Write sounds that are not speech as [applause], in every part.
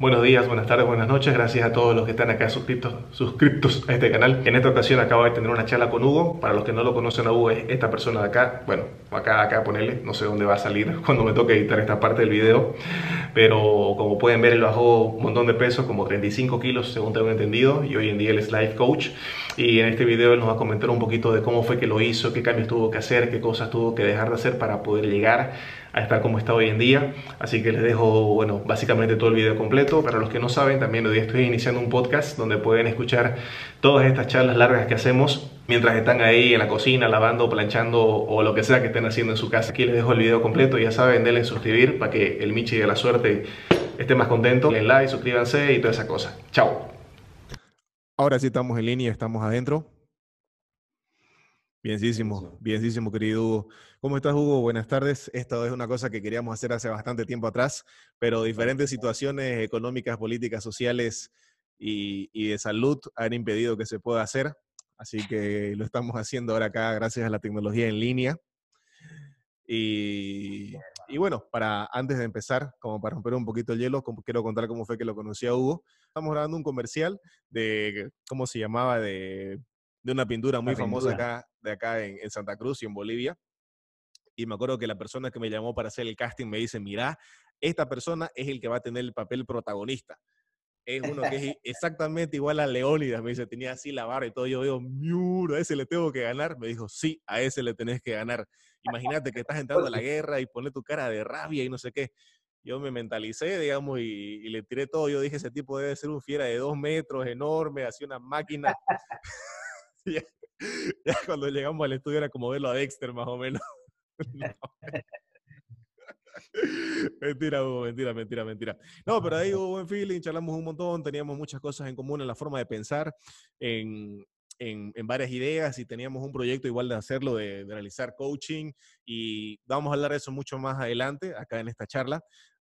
Buenos días, buenas tardes, buenas noches. Gracias a todos los que están acá suscritos, suscriptos a este canal. En esta ocasión acabo de tener una charla con Hugo. Para los que no lo conocen Hugo es esta persona de acá. Bueno, acá, acá ponerle. No sé dónde va a salir [laughs] cuando me toque editar esta parte del video. Pero como pueden ver, él bajó un montón de peso, como 35 kilos según tengo entendido. Y hoy en día él es life coach. Y en este video nos va a comentar un poquito de cómo fue que lo hizo, qué cambios tuvo que hacer, qué cosas tuvo que dejar de hacer para poder llegar a estar como está hoy en día. Así que les dejo, bueno, básicamente todo el video completo. Para los que no saben, también hoy estoy iniciando un podcast donde pueden escuchar todas estas charlas largas que hacemos mientras están ahí en la cocina, lavando, planchando o lo que sea que estén haciendo en su casa. Aquí les dejo el video completo, ya saben, denle suscribir para que el Michi de la suerte esté más contento. Denle like, suscríbanse y toda esa cosa. Chao. Ahora sí estamos en línea, estamos adentro. Bienísimo, bienísimo, querido Hugo. ¿Cómo estás, Hugo? Buenas tardes. Esta es una cosa que queríamos hacer hace bastante tiempo atrás, pero diferentes situaciones económicas, políticas, sociales y, de salud han impedido que se pueda hacer. Así que lo estamos haciendo ahora acá gracias a la tecnología en línea. Y, y, bueno, para antes de empezar, como para romper un poquito el hielo, quiero contar cómo fue que lo conocí a Hugo. Estamos grabando un comercial de, ¿cómo se llamaba? De de una pintura muy famosa acá, de acá en, Santa Cruz y en Bolivia. Y me acuerdo que la persona que me llamó para hacer el casting me dice, mira, esta persona es el que va a tener el papel protagonista. Es uno que es exactamente igual a Leónidas. Me dice, tenía así la barra y todo. Yo digo, miuro, a ese le tengo que ganar. Me dijo, sí, a ese le tenés que ganar. Imagínate que estás entrando a la guerra y pones tu cara de rabia y no sé qué. Yo me mentalicé, digamos, y, y le tiré todo. Yo dije, ese tipo debe ser un fiera de dos metros, enorme, así una máquina. [laughs] ya, cuando llegamos al estudio era como verlo a Dexter, más o menos. [laughs] mentira, Hugo, mentira, mentira, mentira. No, pero ahí hubo buen feeling, charlamos un montón, teníamos muchas cosas en común en la forma de pensar, en, en, en, varias ideas y teníamos un proyecto igual de hacerlo, de, de, realizar coaching y vamos a hablar de eso mucho más adelante, acá en esta charla.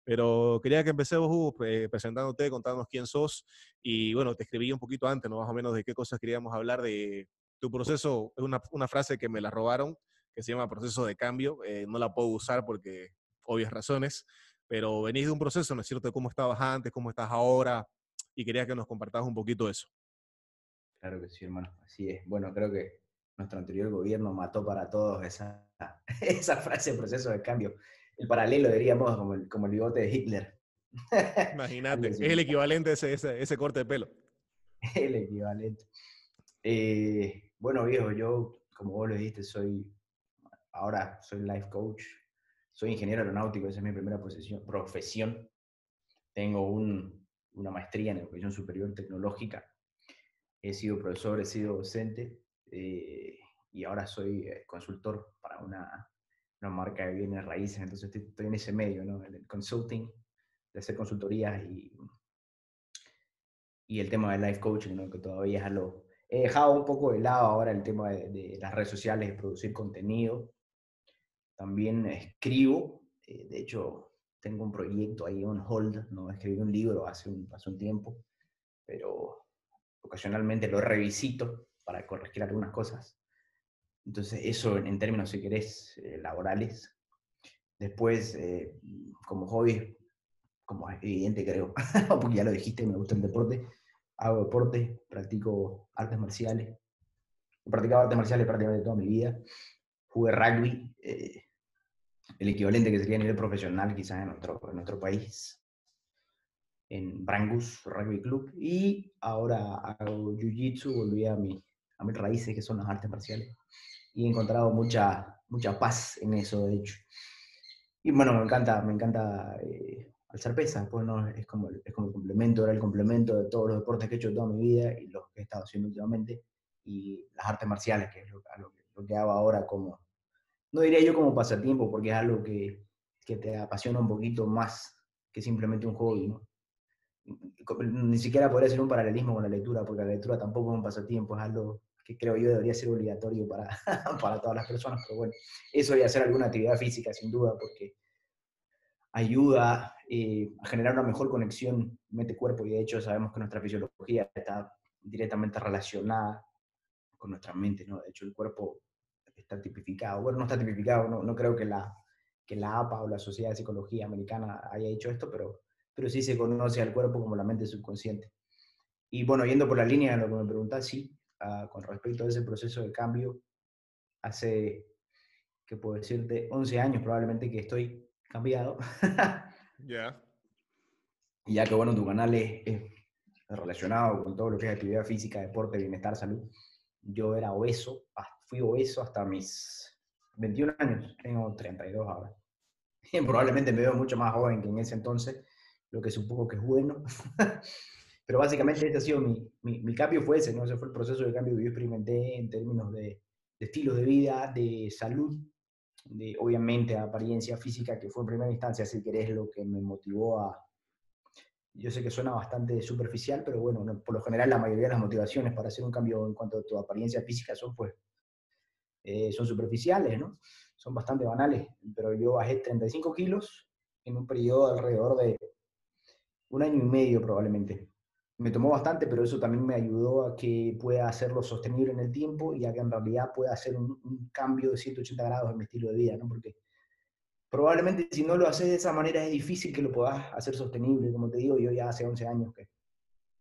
Pero quería que empecemos, Hugo, presentándote, contándonos quién sos. Y bueno, te escribí un poquito antes, ¿no? Más o menos de qué cosas queríamos hablar de tu proceso. Es una, una frase que me la robaron, que se llama proceso de cambio. Eh, no la puedo usar porque obvias razones, pero venís de un proceso, ¿no es cierto? De cómo estabas antes, cómo estás ahora. Y quería que nos compartas un poquito eso. Claro que sí, hermano. Así es. Bueno, creo que nuestro anterior gobierno mató para todos esa, [laughs] esa frase, proceso de cambio el paralelo, diríamos, como el, como el bigote de Hitler. [laughs] Imagínate, es el equivalente a ese, ese, corte de pelo. [laughs] el equivalente. Eh, bueno, viejo, yo, como vos lo dijiste, soy, ahora soy life coach, soy ingeniero aeronáutico, esa es mi primera profesión. Tengo un, una maestría en educación superior tecnológica. He sido profesor, he sido docente eh, y ahora soy eh, consultor para una una marca de bienes raíces, entonces estoy, en ese medio, ¿no? El consulting, de hacer consultorías y, y el tema del life coaching, ¿no? Que todavía es algo... He dejado un poco de lado ahora el tema de, las redes sociales, de producir contenido. También escribo, eh, de hecho, tengo un proyecto ahí on hold, ¿no? Escribí un libro hace un, hace un tiempo, pero ocasionalmente lo revisito para corregir algunas cosas. Entonces, eso en términos, si querés, eh, laborales. Después, eh, como hobby, como es evidente creo, [laughs] porque ya lo dijiste, me gusta el deporte, hago deporte, practico artes marciales. He practicado artes marciales prácticamente toda mi vida. Jugué rugby, eh, el equivalente que sería a nivel profesional quizás en nuestro, en nuestro país, en Brangus Rugby Club. Y ahora hago Jiu-Jitsu, volví a, mi, a mis raíces que son las artes marciales y he encontrado mucha, mucha paz en eso, de hecho. Y bueno, me encanta, me encanta eh, alzar pesas, pues no, es como, es como el complemento, era el complemento de todos los deportes que he hecho toda mi vida y los que he estado haciendo últimamente, y las artes marciales, que es lo, lo, que hago ahora como, no diría yo como pasatiempo, porque es algo que, que te apasiona un poquito más que simplemente un hobby, ¿no? Ni siquiera podría ser un paralelismo con la lectura, porque la lectura tampoco es un pasatiempo, es algo que creo yo debería ser obligatorio para, [laughs] para todas las personas, pero bueno, eso y hacer alguna actividad física sin duda, porque ayuda eh, a generar una mejor conexión mente-cuerpo y de hecho sabemos que nuestra fisiología está directamente relacionada con nuestra mente, ¿no? De hecho el cuerpo está tipificado, bueno, no está tipificado, no, no creo que la, que la APA o la Sociedad de Psicología Americana haya hecho esto, pero, pero sí se conoce al cuerpo como la mente subconsciente. Y bueno, yendo por la línea de lo que me preguntás, sí, ah, con respecto a ese proceso de cambio, hace, ¿qué puedo decirte? 11 años probablemente que estoy cambiado. [laughs] Ya. Y ya que bueno, tu canal es, relacionado con todo lo que es actividad física, deporte, bienestar, salud. Yo era obeso, fui obeso hasta mis 21 años, tengo 32 ahora. [laughs] Probablemente me veo mucho más joven que en ese entonces, lo que supongo que es bueno. [laughs] Pero básicamente este ha sido mi, mi, cambio, fue ese, ¿no? Ese fue el proceso de cambio que yo experimenté en términos de, de estilo de vida, de salud, de obviamente apariencia física, que fue en primera instancia, si querés, lo que me motivó a... Yo sé que suena bastante superficial, pero bueno, por lo general la mayoría de las motivaciones para hacer un cambio en cuanto a tu apariencia física son pues eh, son superficiales, ¿no? Son bastante banales, pero yo bajé 35 kilos en un periodo alrededor de un año y medio probablemente. Me tomó bastante, pero eso también me ayudó a que pueda hacerlo sostenible en el tiempo y a que en realidad pueda hacer un, cambio de 180 grados en mi estilo de vida, ¿no? Porque probablemente si no lo haces de esa manera es difícil que lo puedas hacer sostenible. Como te digo, yo ya hace 11 años que,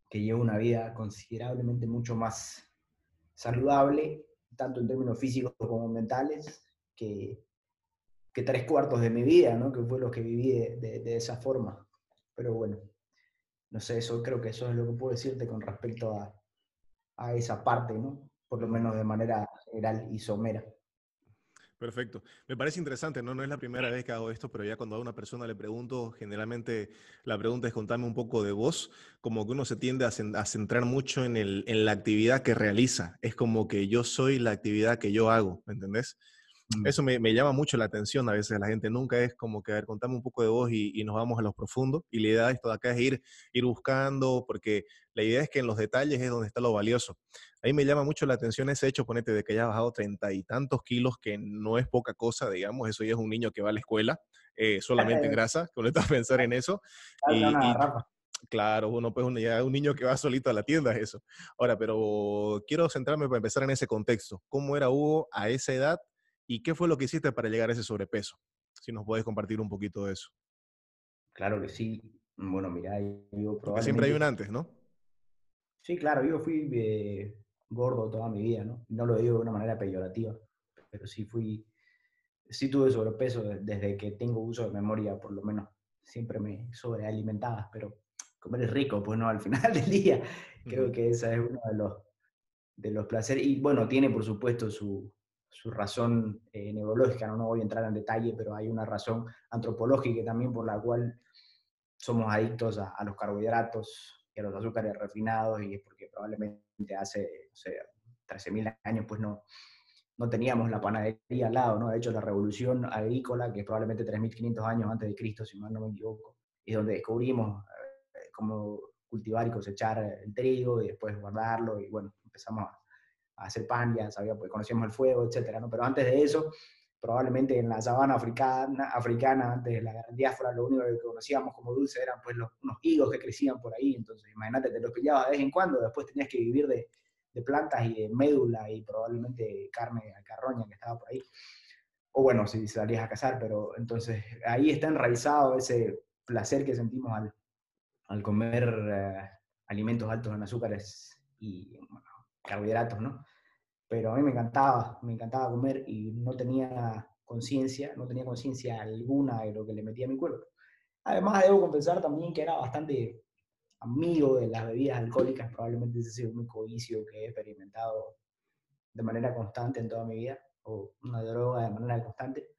que llevo una vida considerablemente mucho más saludable tanto en términos físicos como mentales, que, tres cuartos de mi vida, ¿no? que fue lo que viví de, de, esa forma. Pero bueno, no sé, eso creo que eso es lo que puedo decirte con respecto a, a esa parte, ¿no? por lo menos de manera general y somera. Perfecto. Me parece interesante, ¿no? No es la primera vez que hago esto, pero ya cuando a una persona le pregunto, generalmente la pregunta es contarme un poco de vos, como que uno se tiende a, centrar mucho en, el, en la actividad que realiza. Es como que yo soy la actividad que yo hago, ¿me entendés? Eso me, llama mucho la atención a veces la gente. Nunca es como que, a ver, contame un poco de vos y, nos vamos a los profundos. Y la idea de esto de acá es ir, ir buscando, porque la idea es que en los detalles es donde está lo valioso. Ahí me llama mucho la atención ese hecho, ponete, de que haya bajado treinta y tantos kilos, que no es poca cosa, digamos. Eso ya es un niño que va a la escuela, eh, solamente en [laughs] grasa, con a pensar en eso. Y, Claro, uno pues un, un niño que va solito a la tienda es eso. Ahora, pero quiero centrarme para empezar en ese contexto. ¿Cómo era Hugo a esa edad ¿Y qué fue lo que hiciste para llegar a ese sobrepeso? Si nos puedes compartir un poquito de eso. Claro que sí. Bueno, mira, yo probablemente... siempre hay un antes, ¿no? Sí, claro, yo fui eh, gordo toda mi vida, ¿no? No lo digo de una manera peyorativa, pero sí fui, sí tuve sobrepeso desde que tengo uso de memoria, por lo menos. Siempre me sobrealimentaba, pero comer es rico, pues no, al final [laughs] del día. Creo que ese es uno de los, de los placeres. Y bueno, tiene por supuesto su, su razón eh, neurológica, ¿no? voy a entrar en detalle, pero hay una razón antropológica también por la cual somos adictos a, los carbohidratos y a los azúcares refinados y es porque probablemente hace, no sé, 13.000 años pues no, no teníamos la panadería al lado, ¿no? De hecho, la revolución agrícola, que es probablemente 3.500 años antes de Cristo, si mal no me equivoco, es donde descubrimos eh, cómo cultivar y cosechar el trigo y después guardarlo y bueno, empezamos a, hacer pan, ya sabía, pues conocíamos el fuego, etcétera, ¿no? Pero antes de eso, probablemente en la sabana africana, africana antes de la diáspora, lo único que conocíamos como dulce eran pues los, unos higos que crecían por ahí, entonces imagínate, te los pillabas de vez en cuando, después tenías que vivir de, de plantas y de médula y probablemente carne de carroña que estaba por ahí, o bueno, si salías a cazar, pero entonces ahí está enraizado ese placer que sentimos al, al comer eh, alimentos altos en azúcares y carbohidratos, ¿no? Pero a mí me encantaba, me encantaba comer y no tenía conciencia, no tenía conciencia alguna de lo que le metía a mi cuerpo. Además, debo confesar también que era bastante amigo de las bebidas alcohólicas, probablemente ese sido el único vicio que he experimentado de manera constante en toda mi vida, o una droga de manera constante.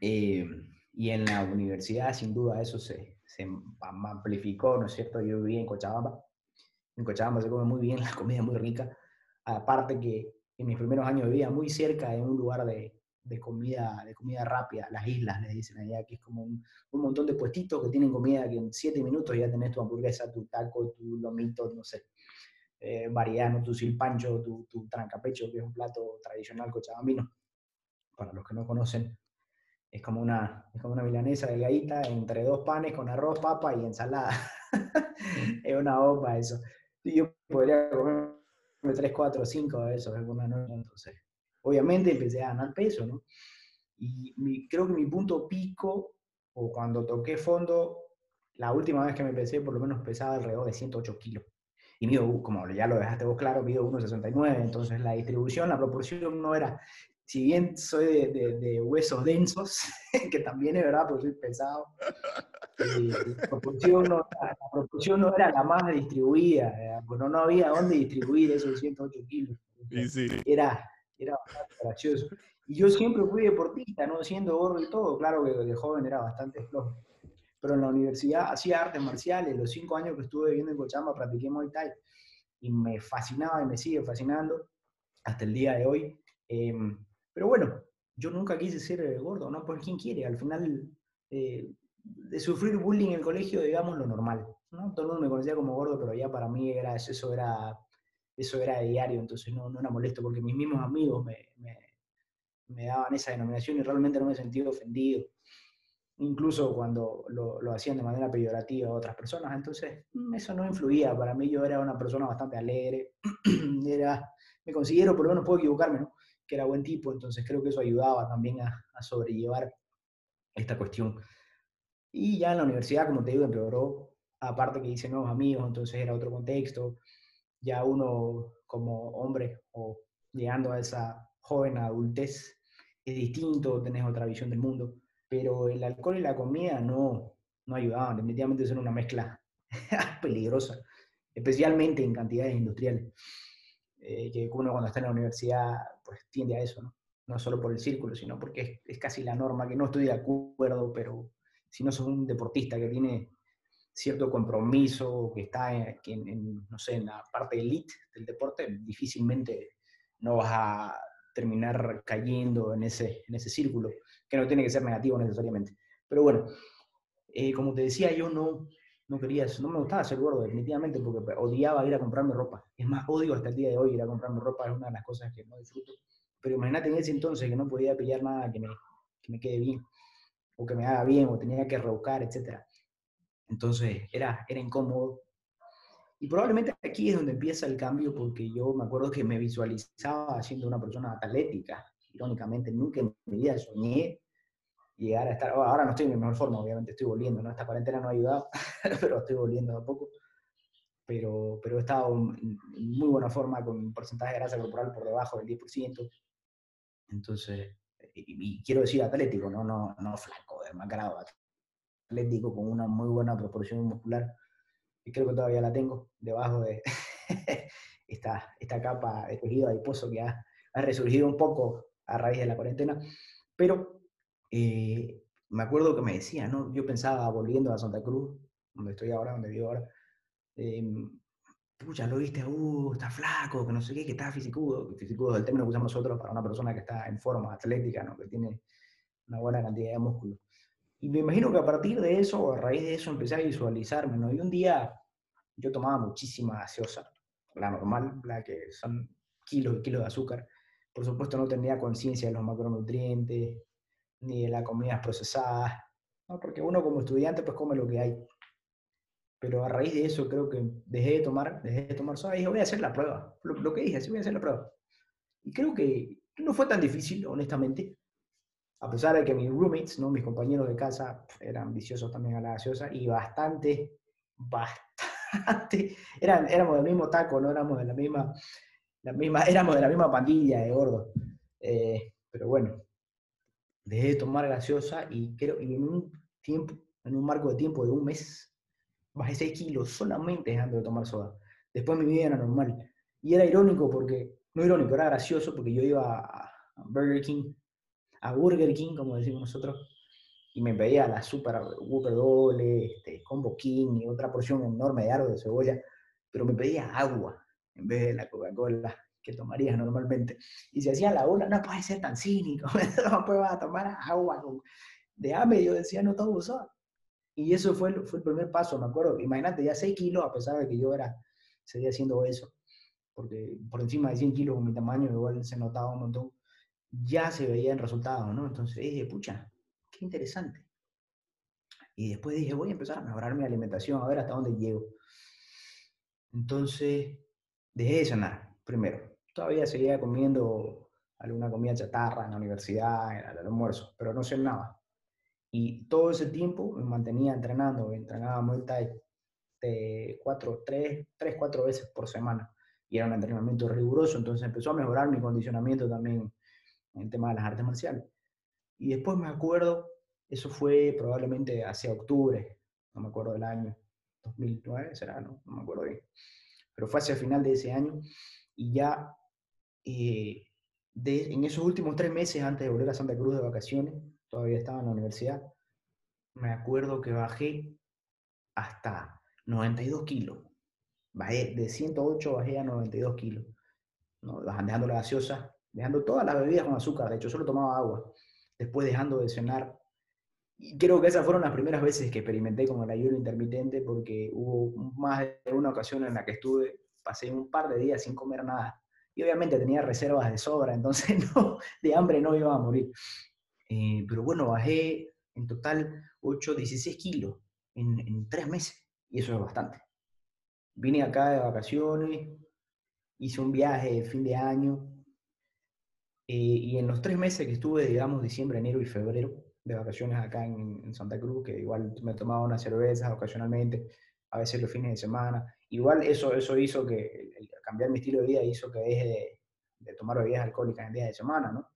Eh, y en la universidad, sin duda, eso se, se amplificó, ¿no es cierto? Yo vivía en Cochabamba en Cochabamba se come muy bien, [laughs] la comida es muy rica. Aparte que en mis primeros años vivía muy cerca de un lugar de, de comida, de comida rápida, las islas les dicen allá, que es como un, un, montón de puestitos que tienen comida que en siete minutos ya tenés tu hamburguesa, tu taco, tu lomito, no sé, eh, tu silpancho, tu, tu trancapecho, que es un plato tradicional cochabambino. Para los que no conocen, es como una, es como una milanesa delgadita entre dos panes con arroz, papa y ensalada. [laughs] es una bomba eso yo podría comer 3, 4, 5 de esos alguna noche. Entonces, obviamente empecé a ganar peso, ¿no? Y creo que mi punto pico o cuando toqué fondo, la última vez que me pesé, por lo menos pesaba alrededor de 108 kilos. Y mido, como ya lo dejaste vos claro, mido 1,69, entonces la distribución, la proporción no era, si bien soy de, huesos densos, [laughs] que también es verdad, porque soy pesado, eh, la, proporción no, la, proporción no, era la más distribuida, bueno, no había dónde distribuir esos 108 kilos. Era, era bastante gracioso. Y yo siempre fui deportista, ¿no? Siendo gordo y todo, claro que de joven era bastante flojo. Pero en la universidad hacía artes marciales, los cinco años que estuve viviendo en Cochabamba practiqué Muay Thai y me fascinaba y me sigue fascinando hasta el día de hoy. Em, pero bueno, yo nunca quise ser gordo, ¿no? Por quién quiere, al final eh, de sufrir bullying en el colegio, digamos, lo normal, ¿no? Todo el mundo me conocía como gordo, pero ya para mí era, eso era eso era diario, entonces no, no era molesto porque mis mismos amigos me, me daban esa denominación y realmente no me sentí ofendido, incluso cuando lo, lo, hacían de manera peyorativa a otras personas. Entonces, mm, eso no influía. Para mí, yo era una persona bastante alegre, [clears throat] era, me considero, por lo menos puedo equivocarme, que era buen tipo, entonces creo que eso ayudaba también a, a sobrellevar esta cuestión. Y ya en la universidad, como te digo, empeoró, aparte que hice nuevos amigos, entonces era otro contexto, ya uno como hombre o llegando a esa joven adultez es distinto, tenés otra visión del mundo, pero el alcohol y la comida no, no ayudaban, definitivamente son una mezcla [laughs] peligrosa, especialmente en cantidades industriales, eh, que uno cuando está en la universidad pues tiende a eso, ¿no? no solo por el círculo, sino porque es, es casi la norma, que no estoy de acuerdo, pero si no sos un deportista que tiene cierto compromiso, que está en, no sé, en la parte elite del deporte, difícilmente no vas a terminar cayendo en ese, en ese círculo, que no tiene que ser negativo necesariamente. Pero bueno, eh, como te decía, yo no, no quería, no me gustaba ser gordo definitivamente porque odiaba ir a comprarme ropa. Es más, odio hasta el día de hoy ir a comprarme ropa, es una de las cosas que no disfruto. Pero imagínate en ese entonces que no podía pillar nada que me, que me quede bien, o que me haga bien, o tenía que rebucar, etc. Entonces era, era incómodo, y probablemente aquí es donde empieza el cambio, porque yo me acuerdo que me visualizaba siendo una persona atlética. Irónicamente, nunca en mi vida soñé llegar a estar. Ahora no estoy en mi mejor forma, obviamente estoy volviendo, ¿no? Esta cuarentena no ha ayudado, [laughs] pero estoy volviendo a poco. Pero, pero he estado en muy buena forma, con un porcentaje de grasa corporal por debajo del 10%. Entonces, y, quiero decir atlético, no, no, no flaco, demacrado, atlético con una muy buena proporción muscular y creo que todavía la tengo debajo de [laughs] esta, esta capa de tejido adiposo que ha, ha, resurgido un poco a raíz de la cuarentena, pero eh, me acuerdo que me decía, ¿no? Yo pensaba volviendo a Santa Cruz, donde estoy ahora, donde vivo ahora, eh, pucha, lo viste, uh, está flaco, que no sé qué, que está fisicudo, fisicudo es el término que usamos nosotros para una persona que está en forma atlética, ¿no? Que tiene una buena cantidad de músculo. Y me imagino que a partir de eso, a raíz de eso, empecé a visualizarme, ¿no? Y un día yo tomaba muchísima gaseosa, la normal, la que son kilos y kilos de azúcar. Por supuesto no tenía conciencia de los macronutrientes, ni de las comidas procesadas, ¿no? porque uno como estudiante pues come lo que hay. Pero a raíz de eso creo que dejé de tomar, dejé de tomar soda y dije, voy a hacer la prueba. Lo, que dije, sí voy a hacer la prueba. Y creo que no fue tan difícil, honestamente a pesar de que mis roommates, ¿no? mis compañeros de casa, eran viciosos también a la gaseosa y bastante, bastante, [laughs] eran, éramos del mismo taco, no éramos de la misma, la misma, éramos de la misma pandilla de gordo. Eh, pero bueno, dejé de tomar gaseosa y creo y en un tiempo, en un marco de tiempo de un mes, bajé 6 kilos solamente dejando de tomar soda. Después mi vida era normal. Y era irónico porque, no irónico, era gracioso porque yo iba a Burger King a Burger King, como decimos nosotros, y me pedía la super Whopper doble, este, combo king y otra porción enorme de árbol de cebolla, pero me pedía agua en vez de la Coca-Cola que tomarías normalmente. Y se hacía la ola, no puede ser tan cínico, [laughs] no puedo tomar agua de hambre, yo decía, no todo usó. Y eso fue, fue el primer paso, me acuerdo. Imagínate, ya 6 kilos, a pesar de que yo era, seguía haciendo eso, porque por encima de 100 kilos con mi tamaño igual se notaba un montón ya se veía el resultado, ¿no? Entonces dije, pucha, qué interesante. Y después dije, voy a empezar a mejorar mi alimentación, a ver hasta dónde llego. Entonces, dejé de cenar, primero. Todavía seguía comiendo alguna comida chatarra en la universidad, en el almuerzo, pero no cenaba. Y todo ese tiempo me mantenía entrenando, entrenaba Muay Thai de cuatro, tres, tres, cuatro veces por semana. Y era un entrenamiento riguroso, entonces empezó a mejorar mi condicionamiento también en el tema de las artes marciales. Y después me acuerdo, eso fue probablemente hacia octubre, no me acuerdo del año, 2009 será, no, no me acuerdo bien. Pero fue hacia el final de ese año y ya eh, de, en esos últimos tres meses antes de volver a Santa Cruz de vacaciones, todavía estaba en la universidad, me acuerdo que bajé hasta 92 kilos. Bajé de 108, bajé a 92 kilos. ¿no? Dejando la gaseosa, dejando todas las bebidas con azúcar. De hecho, solo tomaba agua. Después dejando de cenar. Y creo que esas fueron las primeras veces que experimenté con el ayuno intermitente porque hubo más de una ocasión en la que estuve, pasé un par de días sin comer nada. Y obviamente tenía reservas de sobra, entonces [laughs] no, de hambre no iba a morir. Eh, pero bueno, bajé en total 8, 16 kilos en, tres meses. Y eso es bastante. Vine acá de vacaciones, hice un viaje de fin de año, eh, y en los tres meses que estuve, digamos, diciembre, enero y febrero, de vacaciones acá en, Santa Cruz, que igual me tomaba unas cervezas ocasionalmente, a veces los fines de semana. Igual eso, eso hizo que, cambiar mi estilo de vida hizo que deje de, de tomar bebidas alcohólicas en días de semana, ¿no?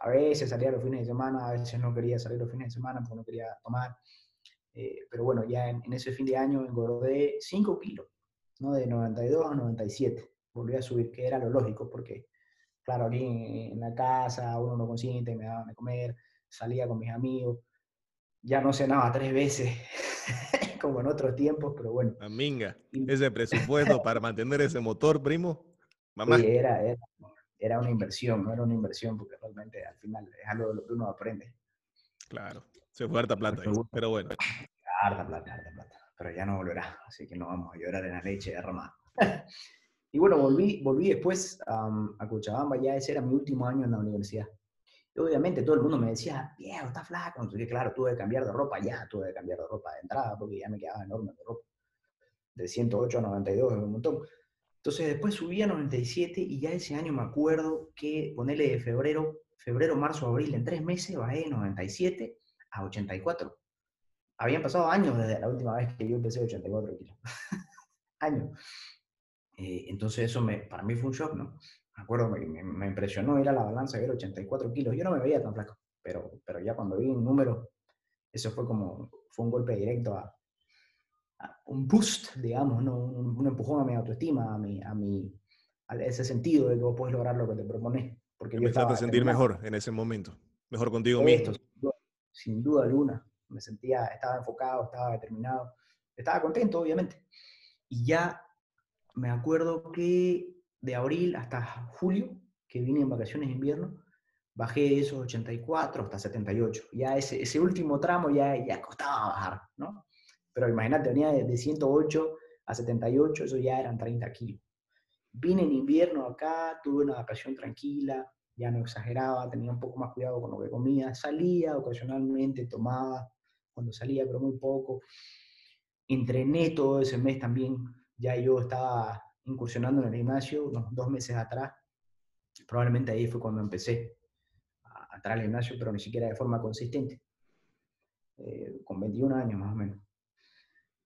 A veces salía los fines de semana, a veces no quería salir los fines de semana porque no quería tomar. Eh, pero bueno, ya en, en, ese fin de año engordé 5 kilos, ¿no? De 92 a 97. Volví a subir, que era lo lógico, porque, claro, aquí en, en la casa uno no consiente, me daban de comer, salía con mis amigos, ya no cenaba tres veces, [laughs] como en otros tiempos, pero bueno. Aminga, ese presupuesto para mantener ese motor, primo, mamá. Sí, era, era, era, una inversión, no era una inversión, porque realmente al final es algo de lo que uno aprende. Claro, se fue harta plata, pero, bueno. Harta plata, harta plata, pero ya no volverá, así que no vamos a llorar en la leche derramada. [laughs] y bueno, volví, volví después um, a Cochabamba, ya ese era mi último año en la universidad obviamente todo el mundo me decía, viejo, está flaco. Entonces, claro, tuve que cambiar de ropa, ya tuve que cambiar de ropa de entrada porque ya me quedaba enorme de ropa. De 108 a 92 es un montón. Entonces después subí a 97 y ya ese año me acuerdo que ponerle de febrero, febrero, marzo, abril, en tres meses bajé de 97 a 84. Habían pasado años desde la última vez que yo empecé 84 kilos. [laughs] años. Eh, entonces eso me, para mí fue un shock, ¿no? me acuerdo, me, me, impresionó ir a la balanza y ver 84 kilos. Yo no me veía tan flaco, pero, pero ya cuando vi un número, eso fue como, fue un golpe directo a un boost, digamos, ¿no? un, un, empujón a mi autoestima, a, mi, a, mi, a ese sentido de que vos puedes lograr lo que te propones. Porque me estaba a sentir mejor en ese momento, mejor contigo mismo. Sin duda, sin duda alguna, me sentía, estaba enfocado, estaba determinado, estaba contento, obviamente. Y ya me acuerdo que de abril hasta julio, que vine en vacaciones de invierno, bajé esos 84 hasta 78. Ya ese, ese último tramo ya, ya costaba bajar, ¿no? Pero imagínate, venía de, de 108 a 78, eso ya eran 30 kilos. Vine en invierno acá, tuve una vacación tranquila, ya no exageraba, tenía un poco más cuidado con lo que comía, salía ocasionalmente, tomaba cuando salía, pero muy poco. Entrené todo ese mes también, ya yo estaba incursionando en el gimnasio unos dos meses atrás. Probablemente ahí fue cuando empecé a entrar al gimnasio, pero ni siquiera de forma consistente. Eh, con 21 años más o menos.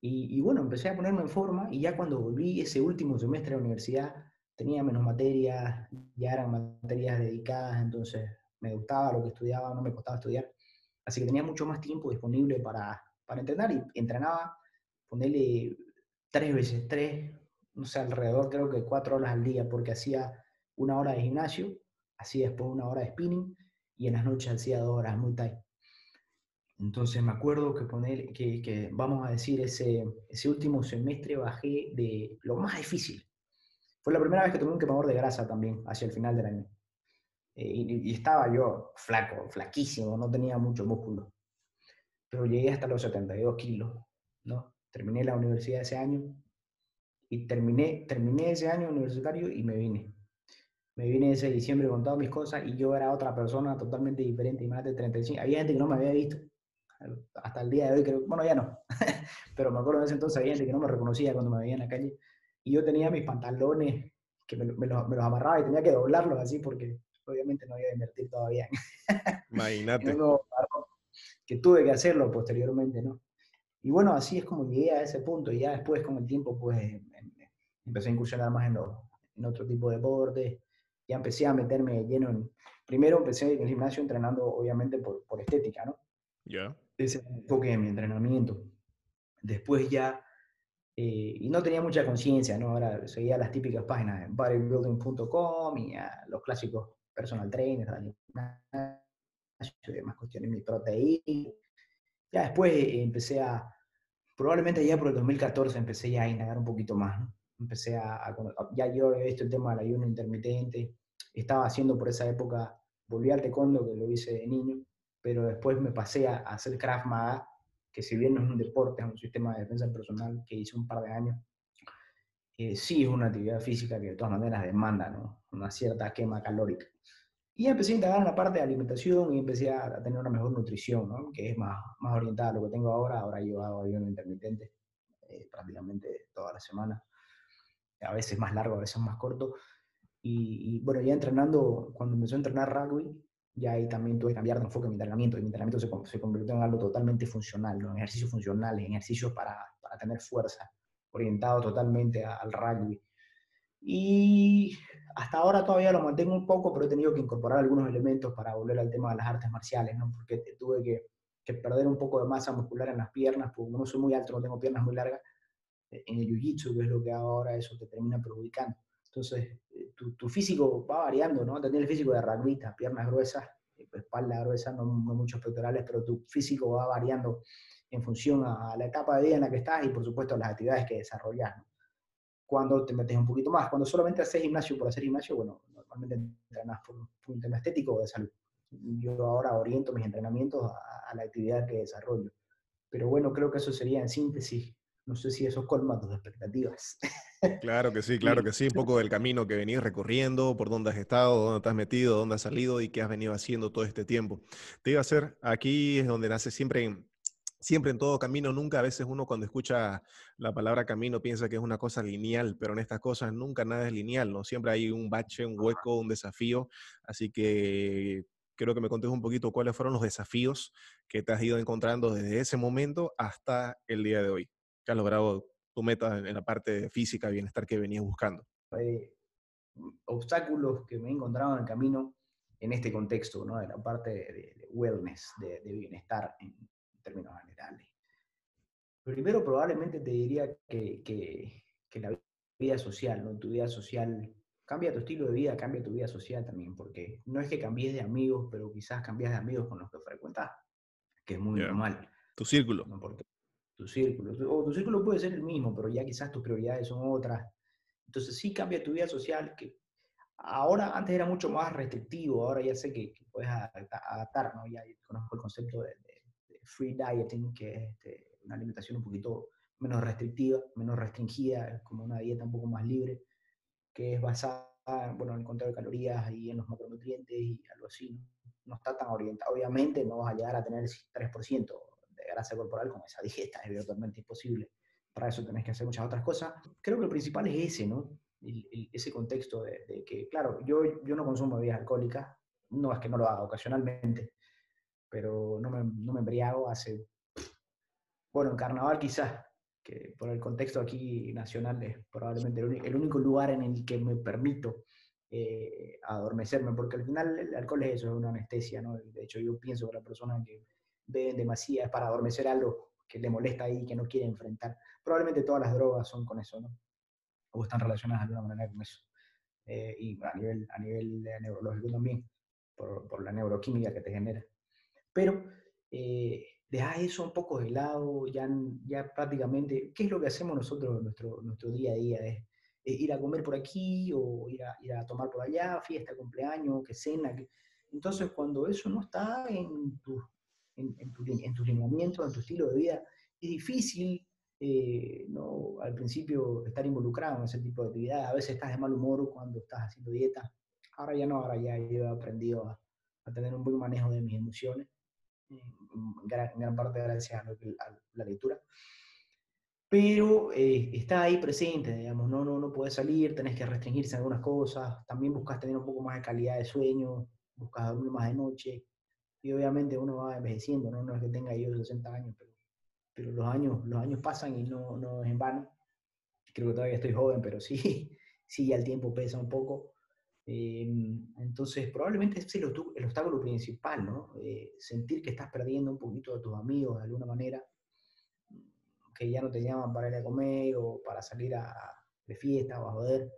Y, bueno, empecé a ponerme en forma y ya cuando volví ese último semestre de la universidad tenía menos materias, ya eran materias dedicadas, entonces me gustaba lo que estudiaba, no me costaba estudiar. Así que tenía mucho más tiempo disponible para, para entrenar y entrenaba, ponerle tres veces, tres, no sé, alrededor creo que cuatro horas al día, porque hacía una hora de gimnasio, hacía después una hora de spinning y en las noches hacía dos horas muy tight. Entonces me acuerdo que, poner, que, que, vamos a decir, ese, ese último semestre bajé de lo más difícil. Fue la primera vez que tomé un quemador de grasa también, hacia el final del año. Eh, y, y, estaba yo flaco, flaquísimo, no tenía mucho músculo. Pero llegué hasta los 72 kilos, ¿no? Terminé la universidad ese año y terminé, terminé ese año universitario y me vine. Me vine ese diciembre con todas mis cosas y yo era otra persona totalmente diferente. de 35. Había gente que no me había visto. Hasta el día de hoy, creo, bueno, ya no. [laughs] Pero me acuerdo de ese entonces había gente que no me reconocía cuando me veía en la calle. Y yo tenía mis pantalones que me, me, los, me los, amarraba y tenía que doblarlos así porque obviamente no iba a invertir todavía. [laughs] Imagínate. que tuve que hacerlo posteriormente, ¿no? Y bueno, así es como llegué a ese punto y ya después con el tiempo pues em, em, empecé a incursionar más en, en otro tipo de deportes, ya empecé a meterme lleno en... Primero empecé en el gimnasio entrenando obviamente por, por estética, ¿no? Ya. Ese es el enfoque de mi entrenamiento. Después ya, eh, y no tenía mucha conciencia, ¿no? Ahora seguía las típicas páginas de bodybuilding.com y los clásicos personal trainers, y demás cuestiones, mi proteína. Ya después eh, empecé a, probablemente ya por el 2014 empecé ya a indagar un poquito más, ¿no? Empecé a, ya yo había visto el tema del ayuno intermitente, estaba haciendo por esa época, volví al taekwondo que lo hice de niño, pero después me pasé a, hacer Krav Maga, que si bien no es un deporte, es un sistema de defensa personal que hice un par de años, eh, sí es una actividad física que de todas maneras demanda ¿no? una cierta quema calórica. Y empecé a en la parte de alimentación y empecé a tener una mejor nutrición, ¿no? que es más, más orientada a lo que tengo ahora. Ahora yo hago ayuno intermitente eh, prácticamente toda la semana. A veces más largo, a veces más corto. Y, y, bueno, ya entrenando, cuando empecé a entrenar rugby, ya ahí también tuve que cambiar de enfoque en mi entrenamiento. Y mi entrenamiento se, se convirtió en algo totalmente funcional, en ejercicios funcionales, en ejercicios para, para tener fuerza, orientado totalmente al rugby. Y hasta ahora todavía lo mantengo un poco, pero he tenido que incorporar algunos elementos para volver al tema de las artes marciales, ¿no? Porque tuve que, que perder un poco de masa muscular en las piernas, porque no soy muy alto, no tengo piernas muy largas. Eh, en el jiu-jitsu, que es lo que ahora, eso te termina perjudicando. Entonces, eh, tu, tu, físico va variando, ¿no? Tener el físico de rugbyista, piernas gruesas, eh, espalda gruesa, no, no, muchos pectorales, pero tu físico va variando en función a, la etapa de vida en la que estás y, por supuesto, las actividades que desarrollas, ¿no? Cuando te metes un poquito más, cuando solamente haces gimnasio por hacer gimnasio, bueno, normalmente entrenas por, por un tema estético o de salud. Yo ahora oriento mis entrenamientos a, a la actividad que desarrollo. Pero bueno, creo que eso sería en síntesis no sé si eso colma tus expectativas. [laughs] Claro que sí, claro que sí. Un poco del camino que venís recorriendo, por dónde has estado, dónde has metido, dónde has salido y qué has venido haciendo todo este tiempo. Te iba a hacer, aquí es donde nace siempre, siempre en todo camino, nunca a veces uno cuando escucha la palabra camino piensa que es una cosa lineal, pero en estas cosas nunca nada es lineal, ¿no? Siempre hay un bache, un hueco, un desafío. Así que quiero que me contes un poquito cuáles fueron los desafíos que te has ido encontrando desde ese momento hasta el día de hoy que has logrado tu meta en la parte física, bienestar que venías buscando? Eh, obstáculos que me he encontrado en el camino en este contexto, ¿no? de la parte de, wellness, de, de, bienestar en términos generales. Primero, probablemente te diría que, que, que, la vida social, ¿no? tu vida social, cambia tu estilo de vida, cambia tu vida social también, porque no es que cambies de amigos, pero quizás cambias de amigos con los que frecuentas, que es muy yeah. normal. Tu círculo. ¿no? Porque tu círculo. O tu círculo puede ser el mismo, pero ya quizás tus prioridades son otras. Entonces sí cambia tu vida social, que ahora antes era mucho más restrictivo, ahora ya sé que, que puedes adaptar, ¿no? Ya conozco el concepto de, de, de free dieting, que es este, una alimentación un poquito menos restrictiva, menos restringida, como una dieta un poco más libre, que es basada bueno, en el conteo de calorías y en los macronutrientes y algo así. No está tan orientado. Obviamente no vas a llegar a tener el 3%, de grasa corporal con esa dieta, es totalmente imposible. Para eso tenés que hacer muchas otras cosas. Creo que el principal es ese, ¿no? El, el, ese contexto de, de, que, claro, yo, yo no consumo bebidas alcohólicas, no es que no lo haga ocasionalmente, pero no me, no me embriago hace, bueno, en carnaval quizás, que por el contexto aquí nacional es probablemente el, el único lugar en el que me permito eh, adormecerme, porque al final el alcohol es eso, es una anestesia, ¿no? De hecho, yo pienso que la persona que beben demasiado para adormecer algo que le molesta ahí, que no quiere enfrentar. Probablemente todas las drogas son con eso, ¿no? O están relacionadas de alguna manera con eso. Eh, y a nivel, a nivel neurológico también, por, por, la neuroquímica que te genera. Pero eh, deja eso un poco de lado, ya, ya prácticamente, ¿qué es lo que hacemos nosotros en nuestro, nuestro día a día? Es, es, ir a comer por aquí o ir a, ir a tomar por allá, fiesta, cumpleaños, que cena. Que... Entonces, cuando eso no está en tus en, en, tu, en tus lineamientos, en tu estilo de vida, es difícil eh, no, al principio estar involucrado en ese tipo de actividades. A veces estás de mal humor cuando estás haciendo dieta. Ahora ya no, ahora ya yo he aprendido a, a tener un buen manejo de mis emociones, en gran, en gran parte gracias a, a, la lectura. Pero eh, está ahí presente, digamos, no, no, no puedes salir, tenés que restringirse en algunas cosas, también buscas tener un poco más de calidad de sueño, buscas dormir más de noche, y obviamente uno va envejeciendo, ¿no? No es que tenga yo 60 años, pero, pero los, años, los años pasan y no, no es en vano. Creo que todavía estoy joven, pero sí, [laughs] sí, el tiempo pesa un poco. Eh, entonces, probablemente es el, obstáculo principal, ¿no? Eh, sentir que estás perdiendo un poquito de tus amigos de alguna manera, que ya no te llaman para ir a comer o para salir a, de fiesta o a joder.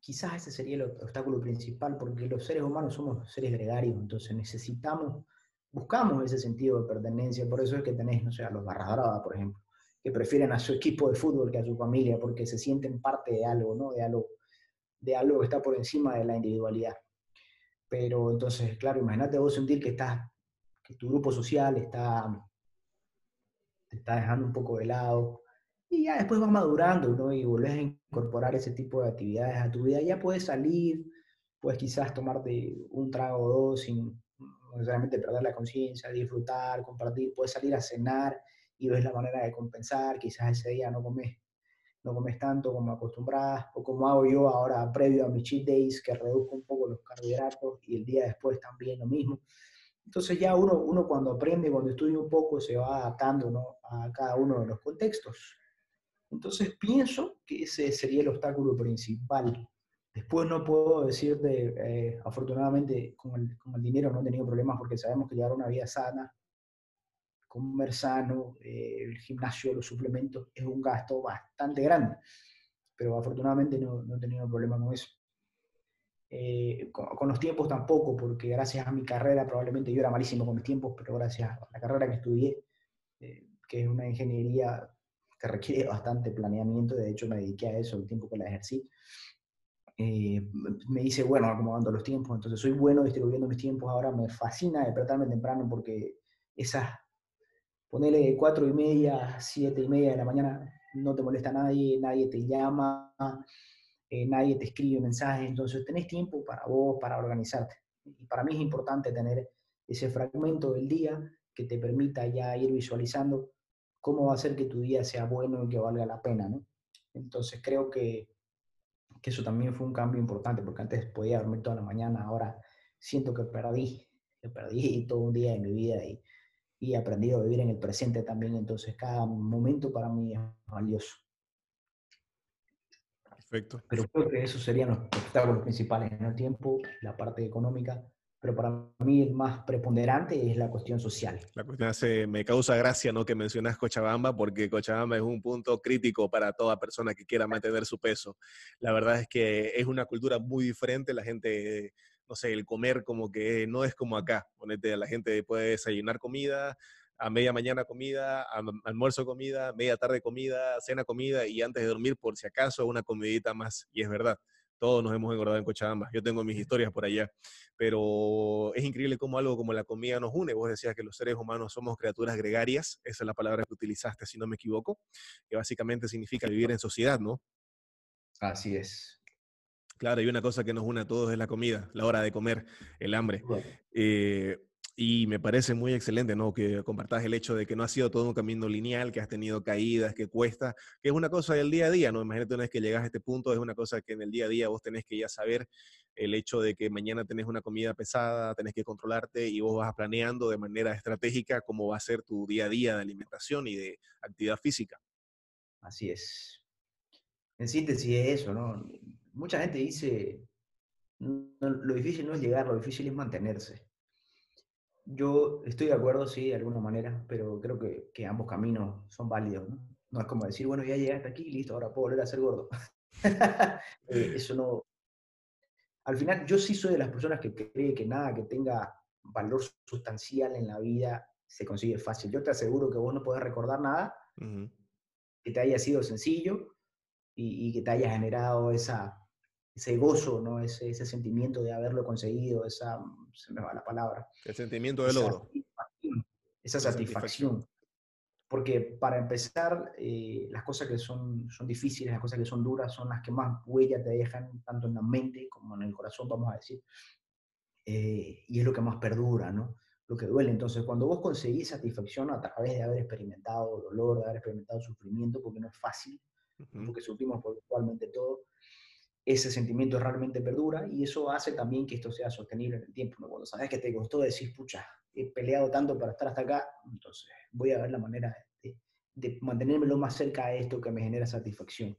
Quizás ese sería el obstáculo principal, porque los seres humanos somos seres gregarios, entonces necesitamos, buscamos ese sentido de pertenencia, por eso es que tenés, no sé, a los barra por ejemplo, que prefieren a su equipo de fútbol que a su familia, porque se sienten parte de algo, ¿no? De algo de algo que está por encima de la individualidad. Pero entonces, claro, imagínate vos sentir que estás, que tu grupo social está, te está dejando un poco de lado, y ya después vas madurando, ¿no? Y volvés a incorporar ese tipo de actividades a tu vida. Ya puedes salir, puedes quizás tomarte un trago o dos sin necesariamente perder la conciencia, disfrutar, compartir, puedes salir a cenar y ves la manera de compensar, quizás ese día no comes no comes tanto como acostumbrás, o como hago yo ahora previo a mis cheat days, que reduzco un poco los carbohidratos y el día después también lo mismo. Entonces ya uno, uno cuando aprende, cuando estudia un poco, se va adaptando ¿no? a cada uno de los contextos. Entonces pienso que ese sería el obstáculo principal. Después no puedo decirte, eh, afortunadamente con el, dinero no he tenido problemas porque sabemos que llevar una vida sana comer sano, eh, el gimnasio, los suplementos, es un gasto bastante grande. Pero afortunadamente no, no he tenido problema con eso. Eh, con, los tiempos tampoco, porque gracias a mi carrera, probablemente yo era malísimo con mis tiempos, pero gracias a la carrera que estudié, eh, que es una ingeniería que requiere bastante planeamiento, de hecho me dediqué a eso el tiempo que la ejercí, me hice bueno acomodando los tiempos, entonces soy bueno distribuyendo mis tiempos, ahora me fascina despertarme temprano porque esas ponele cuatro y media, siete y media de la mañana, no te molesta nadie, nadie te llama, eh, nadie te escribe mensajes, entonces tenés tiempo para vos, para organizarte. Y para mí es importante tener ese fragmento del día que te permita ya ir visualizando cómo va a hacer que tu día sea bueno y que valga la pena, ¿no? Entonces creo que, que eso también fue un cambio importante, porque antes podía dormir toda la mañana, ahora siento que perdí, que perdí todo un día de mi vida y, y he aprendido a vivir en el presente también, entonces cada momento para mí es valioso. Perfecto. Pero creo que esos serían los obstáculos principales en el tiempo, la parte económica, pero para mí el más preponderante es la cuestión social. La cuestión hace, me causa gracia ¿no? que mencionas Cochabamba, porque Cochabamba es un punto crítico para toda persona que quiera mantener su peso. La verdad es que es una cultura muy diferente, la gente no sé, el comer como que no es como acá. Ponete, la gente puede desayunar comida, a media mañana comida, almuerzo comida, media tarde comida, cena comida y antes de dormir, por si acaso, una comidita más. Y es verdad, todos nos hemos engordado en Cochabamba. Yo tengo mis historias por allá. Pero es increíble cómo algo como la comida nos une. Vos decías que los seres humanos somos criaturas gregarias, esa es la palabra que utilizaste, si no me equivoco, que básicamente significa vivir en sociedad, ¿no? Así es. Claro, y una cosa que nos une a todos es la comida, la hora de comer, el hambre. Eh, y me parece muy excelente, ¿no? Que compartas el hecho de que no ha sido todo un camino lineal, que has tenido caídas, que cuesta, que es una cosa del día a día, ¿no? Imagínate una vez que llegas a este punto, es una cosa que en el día a día vos tenés que ya saber el hecho de que mañana tenés una comida pesada, tenés que controlarte y vos vas planeando de manera estratégica cómo va a ser tu día a día de alimentación y de actividad física. Así es. En síntesis es eso, ¿no? mucha gente dice, lo difícil no es llegar, lo difícil es mantenerse. Yo estoy de acuerdo, sí, de alguna manera, pero creo que, que ambos caminos son válidos, ¿no? No es como decir, bueno, ya llegué hasta aquí, listo, ahora puedo volver a ser gordo. [laughs] Eh, eso no... Al final, yo sí soy de las personas que cree que nada que tenga valor sustancial en la vida se consigue fácil. Yo te aseguro que vos no podés recordar nada que te haya sido sencillo y, y, que te haya generado esa, ese gozo, ¿no? Ese, ese, sentimiento de haberlo conseguido, esa, se me va la palabra. El sentimiento de logro. esa satisfacción. Porque para empezar, eh, las cosas que son, son difíciles, las cosas que son duras, son las que más huella te dejan, tanto en la mente como en el corazón, vamos a decir. Eh, y es lo que más perdura, ¿no? Lo que duele. Entonces, cuando vos conseguís satisfacción a través de haber experimentado dolor, de haber experimentado sufrimiento, porque no es fácil, porque sufrimos actualmente todo, ese sentimiento realmente perdura y eso hace también que esto sea sostenible en el tiempo. Cuando sabes que te costó decir, pucha, he peleado tanto para estar hasta acá, entonces voy a ver la manera de, de mantenerme lo más cerca a esto que me genera satisfacción.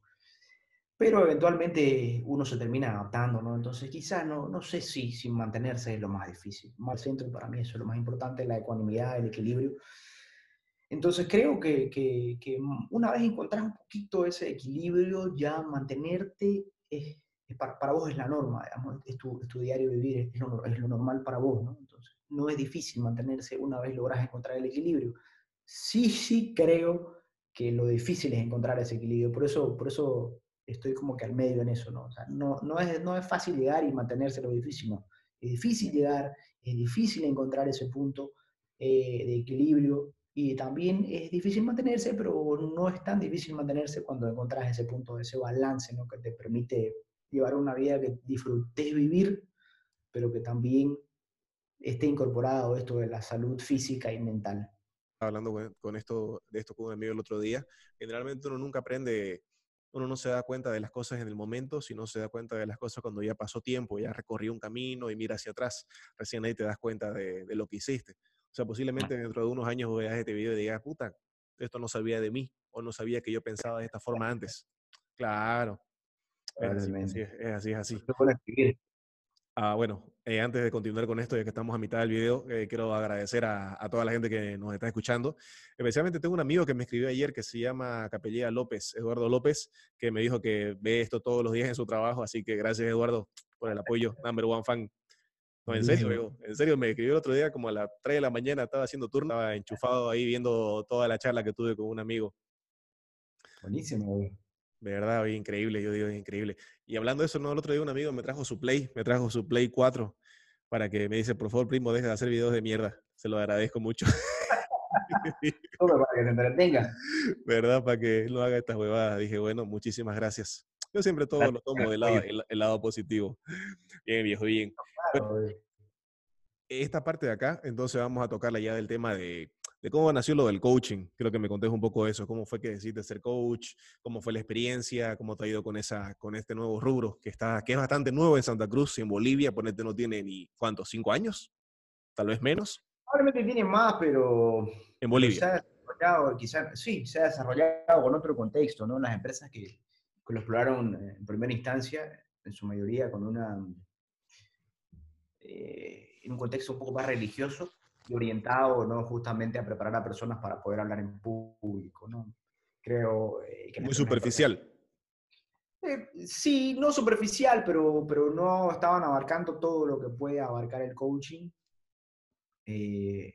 Pero eventualmente uno se termina adaptando, ¿no? Entonces quizás no, no sé si sin mantenerse es lo más difícil. Más centro para mí eso es lo más importante, la ecuanimidad, el equilibrio. Entonces creo que, que, que una vez encontrar un poquito ese equilibrio, ya mantenerte es, para, para, vos es la norma, digamos, es tu, es tu diario vivir, es lo, es lo, normal para vos, ¿no? Entonces no es difícil mantenerse una vez logras encontrar el equilibrio. Sí, sí creo que lo difícil es encontrar ese equilibrio, por eso, por eso estoy como que al medio en eso, ¿no? O sea, no, no, es, no es fácil llegar y mantenerse lo difícil, no. Es difícil llegar, es difícil encontrar ese punto eh, de equilibrio y también es difícil mantenerse, pero no es tan difícil mantenerse cuando encontrás ese punto, ese balance, ¿no? Que te permite llevar una vida que disfrutes vivir, pero que también esté incorporado esto de la salud física y mental. Hablando con esto, de esto con un amigo el otro día, generalmente uno nunca aprende uno no se da cuenta de las cosas en el momento, sino se da cuenta de las cosas cuando ya pasó tiempo, ya recorrió un camino y mira hacia atrás. Recién ahí te das cuenta de, de lo que hiciste. O sea, posiblemente dentro de unos años veas este video y digas, puta, esto no sabía de mí o no sabía que yo pensaba de esta forma antes. Claro. Es así, es así, es así. Ah, bueno, eh, antes de continuar con esto, ya que estamos a mitad del video, eh, quiero agradecer a, a, toda la gente que nos está escuchando. Especialmente tengo un amigo que me escribió ayer que se llama Capellea López, Eduardo López, que me dijo que ve esto todos los días en su trabajo. Así que gracias, Eduardo, por el apoyo. Number one fan. No, en serio, amigo, en serio, me escribió el otro día como a las 3 de la mañana, estaba haciendo turno, estaba enchufado ahí viendo toda la charla que tuve con un amigo. Buenísimo, güey. De verdad, increíble, yo digo, increíble. Y hablando de eso, no, el otro día un amigo me trajo su Play, me trajo su Play 4 para que me dice, por favor, primo, deja de hacer videos de mierda. Se lo agradezco mucho. [laughs] para que te entretenga. ¿Verdad? Para que no haga estas huevadas. Dije, bueno, muchísimas gracias. Yo siempre todo lo tomo del lado, el, el, lado positivo. Bien, viejo, bien. Bueno, esta parte de acá, entonces vamos a tocarla ya del tema de de cómo nació lo del coaching. Creo que me contés un poco eso, cómo fue que decidiste ser coach, cómo fue la experiencia, cómo te ha ido con, esa, con este nuevo rubro que, está, que es bastante nuevo en Santa Cruz y en Bolivia, ponete no tiene ni, ¿cuántos? ¿Cinco años? Tal vez menos. Probablemente tiene más, pero... En Bolivia. Se ha desarrollado, quizás, sí, se ha desarrollado con otro contexto, ¿no? Las empresas que, que lo exploraron en primera instancia, en su mayoría con una... Eh, en un contexto un poco más religioso, orientado ¿no? justamente a preparar a personas para poder hablar en público. ¿no? Creo eh, que Muy superficial. Eh, sí, no superficial, pero, pero no estaban abarcando todo lo que puede abarcar el coaching eh,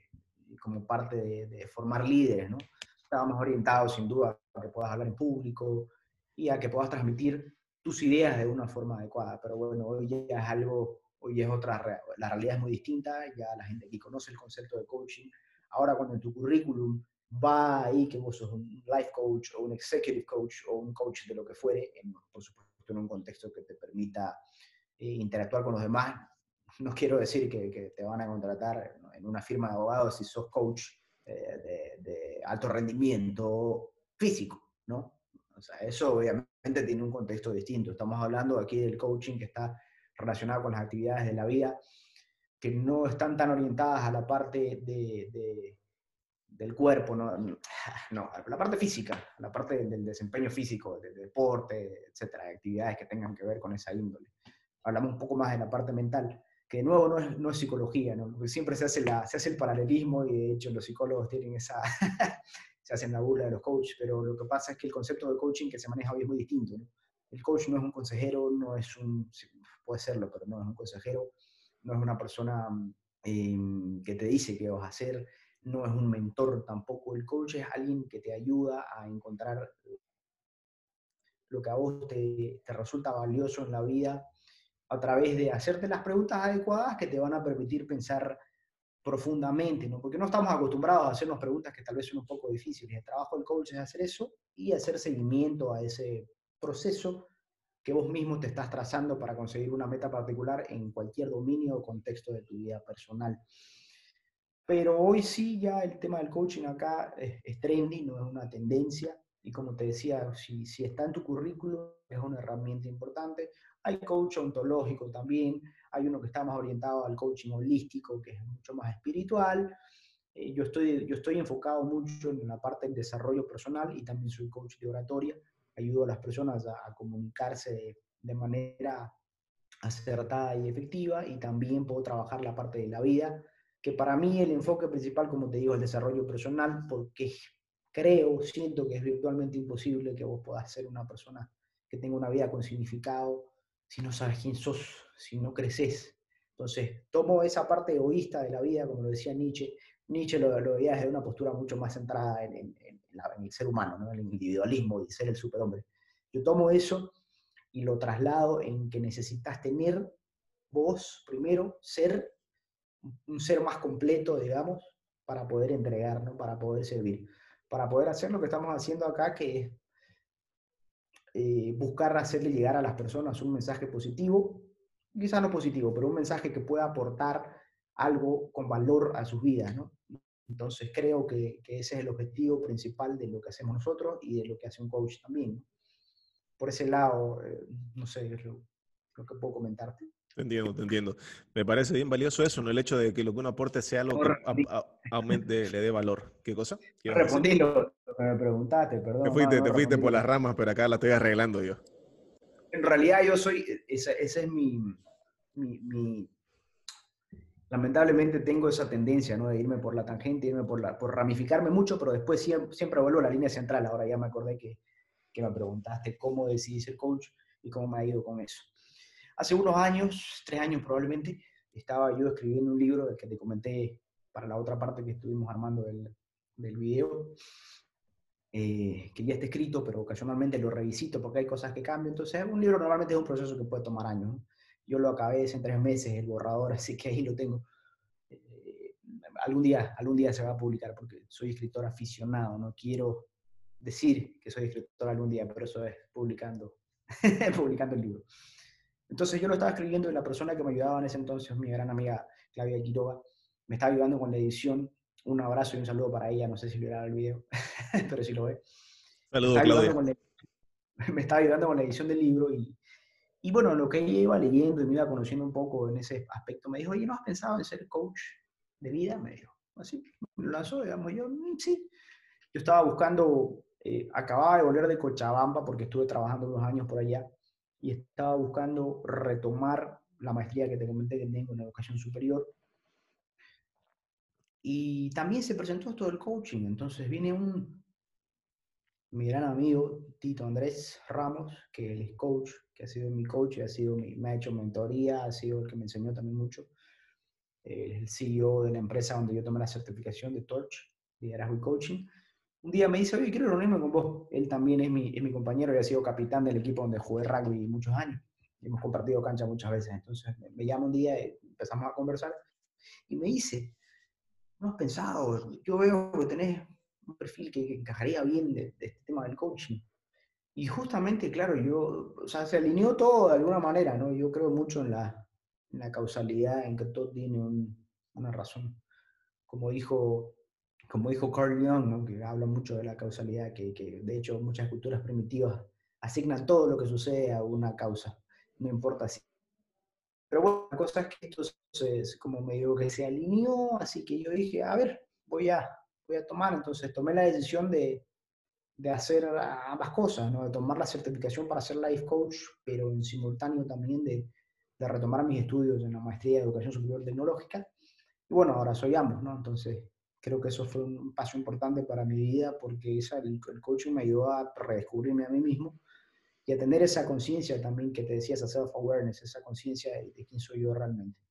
como parte de, de, formar líderes. ¿no? Estábamos orientados sin duda a que puedas hablar en público y a que puedas transmitir tus ideas de una forma adecuada. Pero bueno, hoy ya es algo hoy es otra, la realidad es muy distinta, ya la gente aquí conoce el concepto de coaching. Ahora cuando en tu currículum va ahí que vos sos un life coach o un executive coach o un coach de lo que fuere, en, por supuesto en un contexto que te permita eh, interactuar con los demás, no quiero decir que, que, te van a contratar en una firma de abogados si sos coach eh, de, de, alto rendimiento físico, ¿no? O sea, eso obviamente tiene un contexto distinto. Estamos hablando aquí del coaching que está relacionado con las actividades de la vida, que no están tan orientadas a la parte de, de, del cuerpo, no, [sighs] no, a la parte física, a la parte del desempeño físico, del deporte, etcétera, actividades que tengan que ver con esa índole. Hablamos un poco más de la parte mental, que de nuevo no es, no es psicología, ¿no? porque siempre se hace, la, se hace el paralelismo y de hecho los psicólogos tienen esa, [laughs] se hacen la burla de los coaches, pero lo que pasa es que el concepto de coaching que se maneja hoy es muy distinto. ¿no? El coach no es un consejero, no es un, puede serlo, pero no es un consejero, no es una persona eh, que te dice qué vas a hacer, no es un mentor tampoco. El coach es alguien que te ayuda a encontrar lo que a vos te, te resulta valioso en la vida a través de hacerte las preguntas adecuadas que te van a permitir pensar profundamente, ¿no? porque no estamos acostumbrados a hacernos preguntas que tal vez son un poco difíciles. El trabajo del coach es hacer eso y hacer seguimiento a ese proceso que vos mismo te estás trazando para conseguir una meta particular en cualquier dominio o contexto de tu vida personal. Pero hoy sí ya el tema del coaching acá es, es trendy, no es una tendencia. y como te decía, si, si está en tu currículum, es una herramienta importante. Hay coach ontológico también, hay uno que está más orientado al coaching holístico, que es mucho más espiritual. Eh, yo, estoy, yo estoy enfocado mucho en la parte del desarrollo personal y también soy coach de oratoria. Ayudo a las personas a, comunicarse de, manera acertada y efectiva y también puedo trabajar la parte de la vida, que para mí el enfoque principal, como te digo, es el desarrollo personal, porque creo, siento que es virtualmente imposible que vos puedas ser una persona que tenga una vida con significado si no sabes quién sos, si no creces. Entonces, tomo esa parte egoísta de la vida, como lo decía Nietzsche. Nietzsche lo, lo veía desde una postura mucho más centrada en, el ser humano, ¿no? el individualismo y ser el superhombre. Yo tomo eso y lo traslado en que necesitas tener vos, primero, ser un ser más completo, digamos, para poder entregar, ¿no? para poder servir para poder hacer lo que estamos haciendo acá, que es eh, buscar hacerle llegar a las personas un mensaje positivo, quizás no positivo, pero un mensaje que pueda aportar algo con valor a sus vidas, ¿no? Entonces creo que, ese es el objetivo principal de lo que hacemos nosotros y de lo que hace un coach también. Por ese lado, eh, no sé, es lo que puedo comentarte. Te entiendo, te entiendo. Me parece bien valioso eso, ¿no? El hecho de que lo que uno aporte sea algo que aumente, le dé valor. ¿Qué cosa? Respondí lo que me preguntaste, perdón. Te fuiste, te fuiste por las ramas, pero acá la estoy arreglando yo. En realidad yo soy, esa, es mi, mi, lamentablemente tengo esa tendencia. De irme por la tangente, irme por, la, ramificarme mucho, pero después siempre, siempre vuelvo a la línea central. Ahora ya me acordé que, me preguntaste cómo decidí ser coach y cómo me ha ido con eso. Hace unos años, tres años probablemente, estaba yo escribiendo un libro que te comenté para la otra parte que estuvimos armando del, del video, eh, que ya está escrito, pero ocasionalmente lo revisito porque hay cosas que cambian. Entonces, un libro normalmente es un proceso que puede tomar años. Yo lo acabé en tres meses, el borrador, [laughs] así que ahí lo tengo. Eh, algún, día, algún día se va a publicar porque soy escritor aficionado, no quiero decir que soy escritor algún día, pero eso es publicando, [laughs] publicando el libro. Entonces yo lo estaba escribiendo y la persona que me ayudaba en ese entonces, mi gran amiga Claudia Quiroga, me estaba ayudando con la edición. Un abrazo y un saludo para ella, no sé si lo el video, [laughs] pero si lo ve. Saludos, Claudia. me estaba ayudando con la edición del libro y, y bueno, lo que ella iba leyendo y me iba conociendo un poco en ese aspecto, me dijo, oye, ¿no has pensado en ser coach de vida? Me dijo, así, me lo lanzó, digamos, yo, mm, sí. Yo estaba buscando, eh, acababa de volver de Cochabamba porque estuve trabajando unos años por allá y estaba buscando retomar la maestría que te comenté que tengo en educación superior. Y también se presentó esto del coaching, entonces viene un, mi gran amigo Tito Andrés Ramos, que él es coach, que ha sido mi coach, ha sido mi, me ha hecho mentoría, ha sido el que me enseñó también mucho. el CEO de la empresa donde yo tomé la certificación de Torch, liderazgo y coaching un día me dice, oye, quiero reunirme con vos. Él también es mi, es mi compañero y ha sido capitán del equipo donde jugué rugby muchos años. Hemos compartido cancha muchas veces. Entonces me, llama un día y empezamos a conversar y me dice, ¿no has pensado? Yo veo que tenés un perfil que, encajaría bien de, este tema del coaching. Y justamente, claro, yo, o sea, se alineó todo de alguna manera, ¿no? Yo creo mucho en la, en la causalidad, en que todo tiene una razón. Como dijo como dijo Carl Jung, que habla mucho de la causalidad, que, que, de hecho muchas culturas primitivas asignan todo lo que sucede a una causa, no importa si. Pero bueno, la cosa es que esto es como medio que se alineó, así que yo dije, a ver, voy a, voy a tomar, entonces tomé la decisión de, de hacer ambas cosas, ¿no? de tomar la certificación para ser life coach, pero en simultáneo también de, de retomar mis estudios en la maestría de educación superior tecnológica. Y bueno, ahora soy ambos, ¿no? Entonces, creo que eso fue un paso importante para mi vida porque esa, el, coaching me ayudó a redescubrirme a mí mismo y a tener esa conciencia también que te decía, esa self-awareness, esa conciencia de, quién soy yo realmente.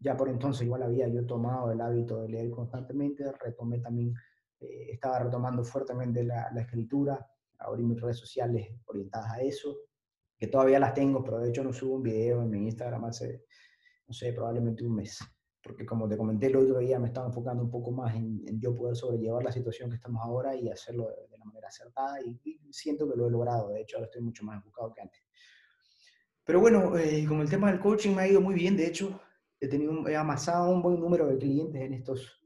Ya por entonces igual había yo tomado el hábito de leer constantemente, retomé también, eh, estaba retomando fuertemente la, la escritura, abrí mis redes sociales orientadas a eso, que todavía las tengo, pero de hecho no subo un video en mi Instagram hace, no sé, probablemente un mes porque como te comenté el otro día, me estaba enfocando un poco más en, yo poder sobrellevar la situación que estamos ahora y hacerlo de, la manera acertada y, siento que lo he logrado, de hecho ahora estoy mucho más enfocado que antes. Pero bueno, eh, con el tema del coaching me ha ido muy bien, de hecho he, tenido, he amasado un buen número de clientes en estos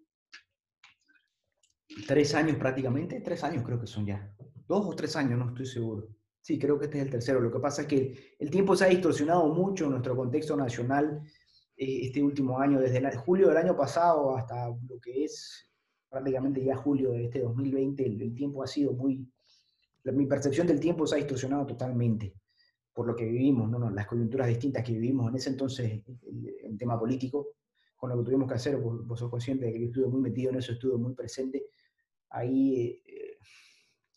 tres años prácticamente, tres años creo que son ya. dos o tres años, no estoy seguro. Sí, creo que este es el tercero. Lo que pasa es que el tiempo se ha distorsionado mucho en nuestro contexto nacional eh, este último año, desde julio del año pasado hasta lo que es prácticamente ya julio de este 2020, el, tiempo ha sido muy... mi percepción del tiempo se ha distorsionado totalmente por lo que vivimos, ¿no? las coyunturas distintas que vivimos en ese entonces, el, tema político, con lo que tuvimos que hacer, vos, vos sos consciente de que yo estuve muy metido en eso, estuve muy presente ahí eh,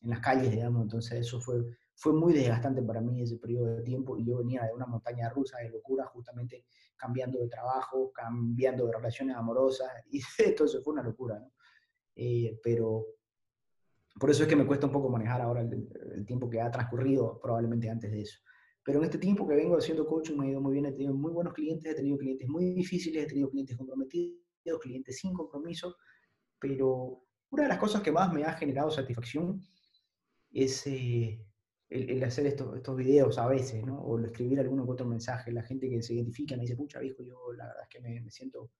en las calles, digamos, entonces eso fue, fue muy desgastante para mí ese periodo de tiempo y yo venía de una montaña rusa de locura, justamente cambiando de trabajo, cambiando de relaciones amorosas, [laughs] y eso fue una locura, ¿no? Eh, pero por eso es que me cuesta un poco manejar ahora el, tiempo que ha transcurrido, probablemente antes de eso. Pero en este tiempo que vengo haciendo coaching me ha ido muy bien, he tenido muy buenos clientes, he tenido clientes muy difíciles, he tenido clientes comprometidos, clientes sin compromiso, pero una de las cosas que más me ha generado satisfacción es eh, el, hacer estos, estos videos a veces, ¿no? O escribir algún otro mensaje. La gente que se identifica me dice, pucha, viejo, yo la verdad es que me, me siento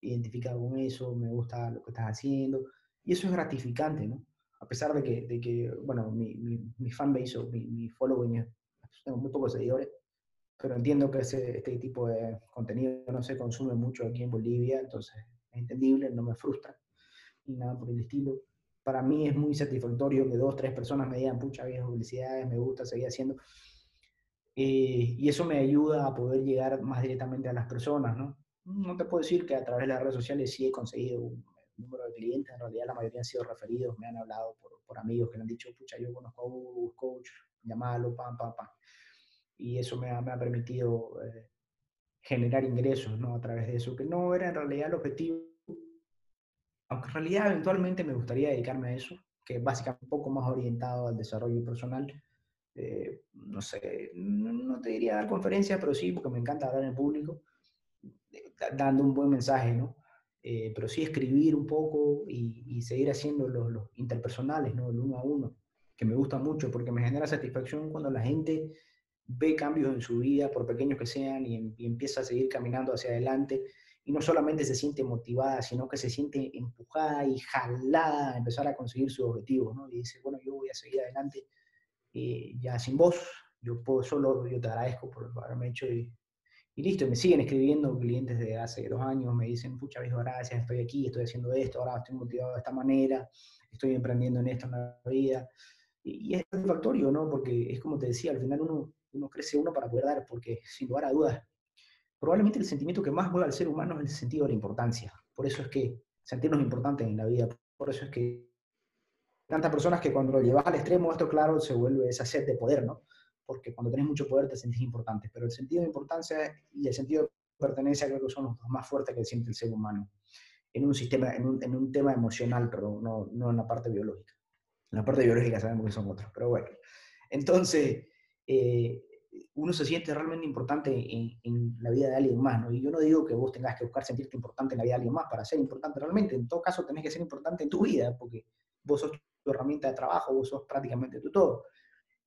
identificado con eso, me gusta lo que estás haciendo. Y eso es gratificante, ¿no? A pesar de que, de que bueno, mi, mi, mi fanbase o mi, mi following, tengo muy pocos seguidores, pero entiendo que ese, este tipo de contenido no se consume mucho aquí en Bolivia, entonces es entendible, no me frustra, ni nada por el estilo. Para mí es muy satisfactorio que dos, tres personas me digan, pucha, viejo, felicidades, me gusta, seguir haciendo. Eh, y eso me ayuda a poder llegar más directamente a las personas, ¿no? no te puedo decir que a través de las redes sociales sí he conseguido un número de clientes, en realidad la mayoría han sido referidos, me han hablado por, por amigos que me han dicho, pucha, yo conozco a un coach, llamalo, pam, pam, pam. Y eso me ha, me ha permitido eh, generar ingresos, ¿no? A través de eso, que no era en realidad el objetivo, aunque en realidad eventualmente me gustaría dedicarme a eso, que es básicamente un poco más orientado al desarrollo personal. Eh, no sé, no, te diría dar conferencias, pero sí, porque me encanta hablar en público dando un buen mensaje, ¿no? Eh, pero sí escribir un poco y, seguir haciendo los, los, interpersonales, ¿no? El uno a uno, que me gusta mucho porque me genera satisfacción cuando la gente ve cambios en su vida, por pequeños que sean, y, empieza a seguir caminando hacia adelante. Y no solamente se siente motivada, sino que se siente empujada y jalada a empezar a conseguir sus objetivos, ¿no? Y dice, bueno, yo voy a seguir adelante eh, ya sin vos, yo puedo solo, yo te agradezco por haberme hecho y y listo, me siguen escribiendo clientes de hace dos años, me dicen, pucha, viejo, gracias, estoy aquí, estoy haciendo esto, ahora estoy motivado de esta manera, estoy emprendiendo en esto en la vida. Y, es satisfactorio, ¿no? Porque es como te decía, al final uno, uno crece uno para poder dar, porque sin lugar a dudas, probablemente el sentimiento que más mueve al ser humano es el sentido de la importancia. Por eso es que sentirnos importantes en la vida, por eso es que tantas personas que cuando lo llevas al extremo, esto claro, se vuelve esa sed de poder, ¿no? porque cuando tenés mucho poder te sentís importante, pero el sentido de importancia y el sentido de pertenencia creo que son los más fuertes que siente el ser humano en un sistema, en un, en un tema emocional, perdón, no, no en la parte biológica. En la parte biológica sabemos que son otros, pero bueno. Entonces, eh, uno se siente realmente importante en, en, la vida de alguien más, ¿no? Y yo no digo que vos tengas que buscar sentirte importante en la vida de alguien más para ser importante realmente. En todo caso, tenés que ser importante en tu vida, porque vos sos tu herramienta de trabajo, vos sos prácticamente tu todo.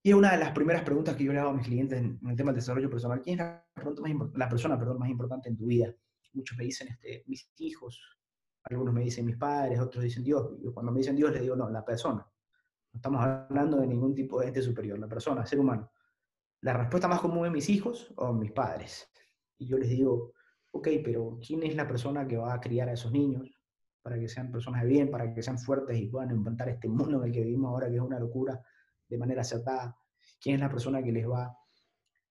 Y es una de las primeras preguntas que yo le hago a mis clientes en, el tema del desarrollo personal. ¿Quién es la, la persona perdón, más importante en tu vida? Muchos me dicen este, mis hijos, algunos me dicen mis padres, otros dicen Dios. Y cuando me dicen Dios les digo, no, la persona. No estamos hablando de ningún tipo de ente superior, la persona, ser humano. La respuesta más común es mis hijos o mis padres. Y yo les digo, ok, pero ¿quién es la persona que va a criar a esos niños para que sean personas de bien, para que sean fuertes y puedan enfrentar este mundo en el que vivimos ahora, que es una locura? de manera acertada, quién es la persona que les va,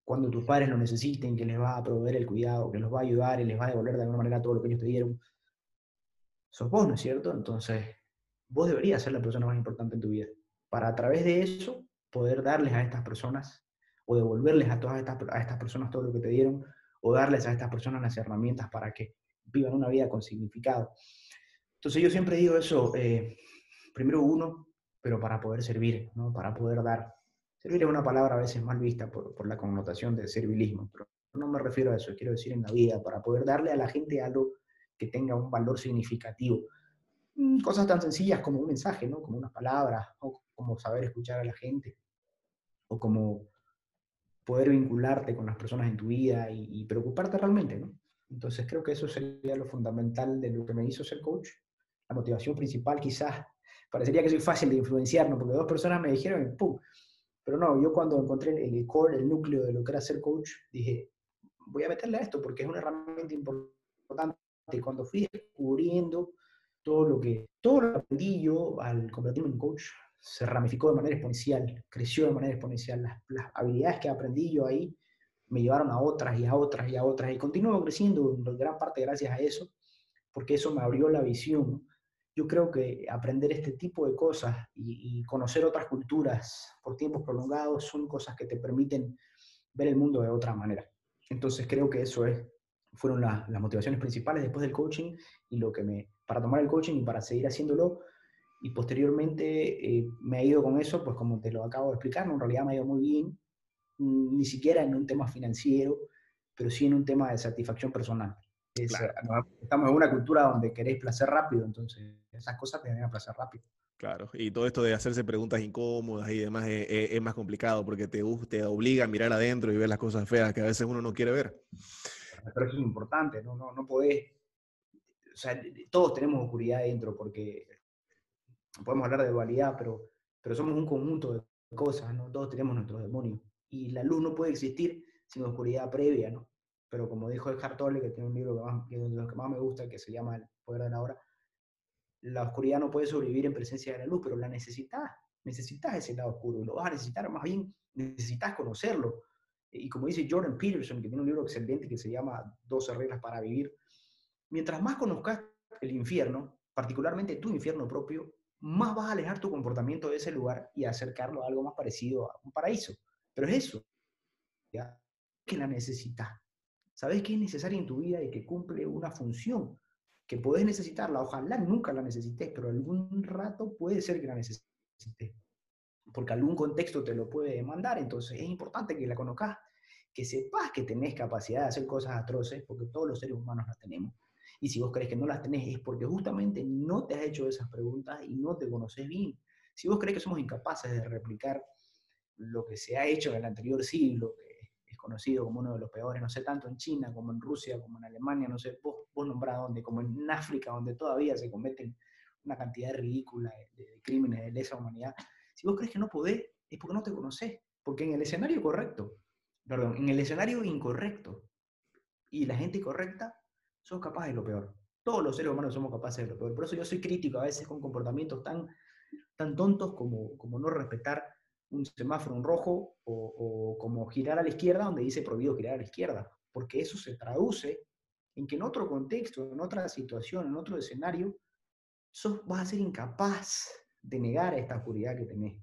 cuando tus padres lo necesiten, que les va a proveer el cuidado, que los va a ayudar y les va a devolver de alguna manera todo lo que ellos te dieron. Sos vos, ¿no es cierto? Entonces, vos deberías ser la persona más importante en tu vida, para a través de eso poder darles a estas personas o devolverles a todas estas, a estas personas todo lo que te dieron o darles a estas personas las herramientas para que vivan una vida con significado. Entonces yo siempre digo eso, eh, primero uno, pero para poder servir, ¿no? para poder dar. Servir es una palabra a veces mal vista por, por la connotación de servilismo, pero no me refiero a eso, quiero decir en la vida, para poder darle a la gente algo que tenga un valor significativo. Mm, cosas tan sencillas como un mensaje, ¿no? como unas palabras, o como saber escuchar a la gente, o como poder vincularte con las personas en tu vida y, y preocuparte realmente. ¿no? Entonces creo que eso sería lo fundamental de lo que me hizo ser coach. La motivación principal quizás parecería que soy fácil de influenciar, ¿no? Porque dos personas me dijeron, ¡pum! Pero no, yo cuando encontré el core, el núcleo de lo que era ser coach, dije, voy a meterle a esto porque es una herramienta importante. Cuando fui descubriendo todo lo que, todo lo que aprendí yo al convertirme en coach, se ramificó de manera exponencial, creció de manera exponencial. Las, las, habilidades que aprendí yo ahí me llevaron a otras y a otras y a otras y continúo creciendo en gran parte gracias a eso, porque eso me abrió la visión. Yo creo que aprender este tipo de cosas y, conocer otras culturas por tiempos prolongados son cosas que te permiten ver el mundo de otra manera. Entonces creo que eso es, fueron la, las motivaciones principales después del coaching y lo que me, para tomar el coaching y para seguir haciéndolo. Y posteriormente eh, me ha ido con eso, pues como te lo acabo de explicar, ¿no? en realidad me ha ido muy bien, mm, ni siquiera en un tema financiero, pero sí en un tema de satisfacción personal. Es, claro. Estamos en una cultura donde queréis placer rápido, entonces esas cosas te dan placer rápido. Claro, y todo esto de hacerse preguntas incómodas y demás es, es, es, más complicado porque te, te obliga a mirar adentro y ver las cosas feas que a veces uno no quiere ver. Pero eso es importante, no, no, no podés, o sea, todos tenemos oscuridad adentro porque podemos hablar de dualidad, pero, pero somos un conjunto de cosas, ¿no? Todos tenemos nuestros demonios y la luz no puede existir sin oscuridad previa, ¿no? Pero como dijo el Tolle, que tiene un libro que, más, que de los que más me gusta, que se llama El Poder de la Hora, la oscuridad no puede sobrevivir en presencia de la luz, pero la necesitas. Necesitas ese lado oscuro lo vas a necesitar, más bien necesitas conocerlo. Y como dice Jordan Peterson, que tiene un libro excelente que se llama 12 reglas para vivir, mientras más conozcas el infierno, particularmente tu infierno propio, más vas a alejar tu comportamiento de ese lugar y acercarlo a algo más parecido a un paraíso. Pero es eso, ¿ya? que la necesitas. Sabes que es necesaria en tu vida y que cumple una función que podés necesitarla, ojalá nunca la necesites, pero algún rato puede ser que la necesites, porque algún contexto te lo puede demandar, entonces es importante que la conozcas, que sepas que tenés capacidad de hacer cosas atroces, porque todos los seres humanos las tenemos, y si vos crees que no las tenés es porque justamente no te has hecho esas preguntas y no te conoces bien. Si vos crees que somos incapaces de replicar lo que se ha hecho en el anterior siglo, conocido como uno de los peores, no sé, tanto en China como en Rusia, como en Alemania, no sé, vos, vos nombrás como en África, donde todavía se cometen una cantidad ridícula de, de, crímenes de lesa humanidad. Si vos crees que no podés, es porque no te conocés, porque en el escenario correcto, perdón, en el escenario incorrecto y la gente correcta, sos capaces de lo peor. Todos los seres humanos somos capaces de lo peor. Por eso yo soy crítico a veces con comportamientos tan, tan tontos como, como no respetar un semáforo en rojo o, o, como girar a la izquierda donde dice prohibido girar a la izquierda, porque eso se traduce en que en otro contexto, en otra situación, en otro escenario, sos, vas a ser incapaz de negar esta oscuridad que tenés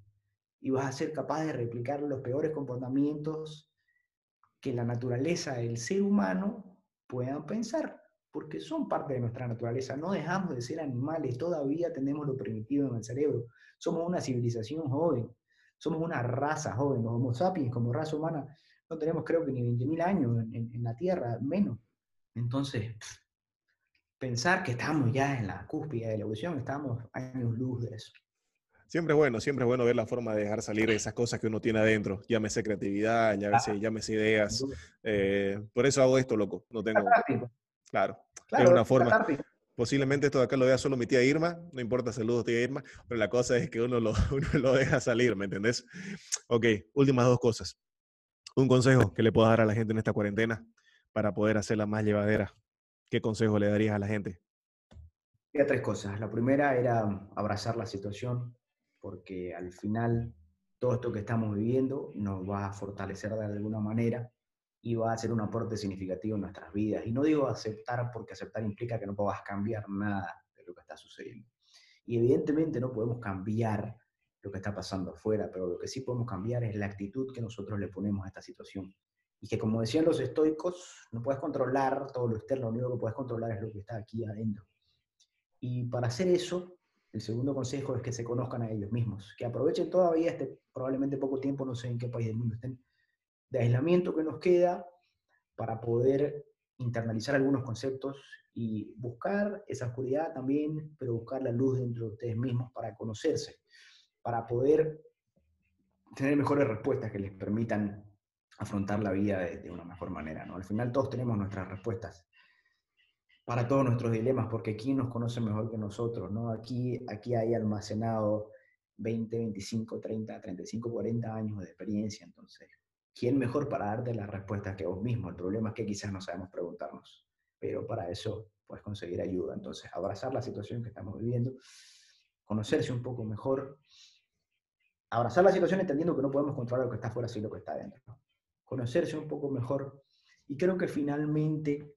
y vas a ser capaz de replicar los peores comportamientos que la naturaleza del ser humano puedan pensar, porque son parte de nuestra naturaleza. No dejamos de ser animales, todavía tenemos lo primitivo en el cerebro. Somos una civilización joven, somos una raza joven, los Homo sapiens como raza humana, no tenemos creo que ni 20.000 años en, en, en, la Tierra, menos. Entonces, pensar que estamos ya en la cúspide de la evolución, estamos años luz de eso. Siempre es bueno, siempre es bueno ver la forma de dejar salir esas cosas que uno tiene adentro. Llámese creatividad, llámese, llámese ideas. Eh, por eso hago esto, loco. No tengo. Claro, claro, es una forma. Posiblemente esto de acá lo vea solo mi tía Irma, no importa, saludos tía Irma, pero la cosa es que uno lo, [laughs] uno lo deja salir, ¿me entendés? Ok, últimas dos cosas. Un consejo que le puedas dar a la gente en esta cuarentena para poder hacerla más llevadera. ¿Qué consejo le darías a la gente? Mira, tres cosas. La primera era abrazar la situación, porque al final todo esto que estamos viviendo nos va a fortalecer de alguna manera y va a ser un aporte significativo en nuestras vidas. Y no digo aceptar porque aceptar implica que no puedas cambiar nada de lo que está sucediendo. Y evidentemente no podemos cambiar lo que está pasando afuera, pero lo que sí podemos cambiar es la actitud que nosotros le ponemos a esta situación. Y que como decían los estoicos, no puedes controlar todo lo externo, lo único que puedes controlar es lo que está aquí adentro. Y para hacer eso, el segundo consejo es que se conozcan a ellos mismos, que aprovechen todavía este probablemente poco tiempo, no sé en qué país del mundo estén, de aislamiento que nos queda para poder internalizar algunos conceptos y buscar esa oscuridad también, pero buscar la luz dentro de ustedes mismos para conocerse, para poder tener mejores respuestas que les permitan afrontar la vida de, una mejor manera. ¿no? Al final todos tenemos nuestras respuestas. para todos nuestros dilemas, porque ¿quién nos conoce mejor que nosotros? ¿no? Aquí, aquí hay almacenado 20, 25, 30, 35, 40 años de experiencia, entonces, ¿quién mejor para darte las respuestas que vos mismo? El problema es que quizás no sabemos preguntarnos, pero para eso puedes conseguir ayuda. Entonces, abrazar la situación que estamos viviendo, conocerse un poco mejor, abrazar la situación entendiendo que no podemos controlar lo que está fuera, sino lo que está dentro. Conocerse un poco mejor. Y creo que finalmente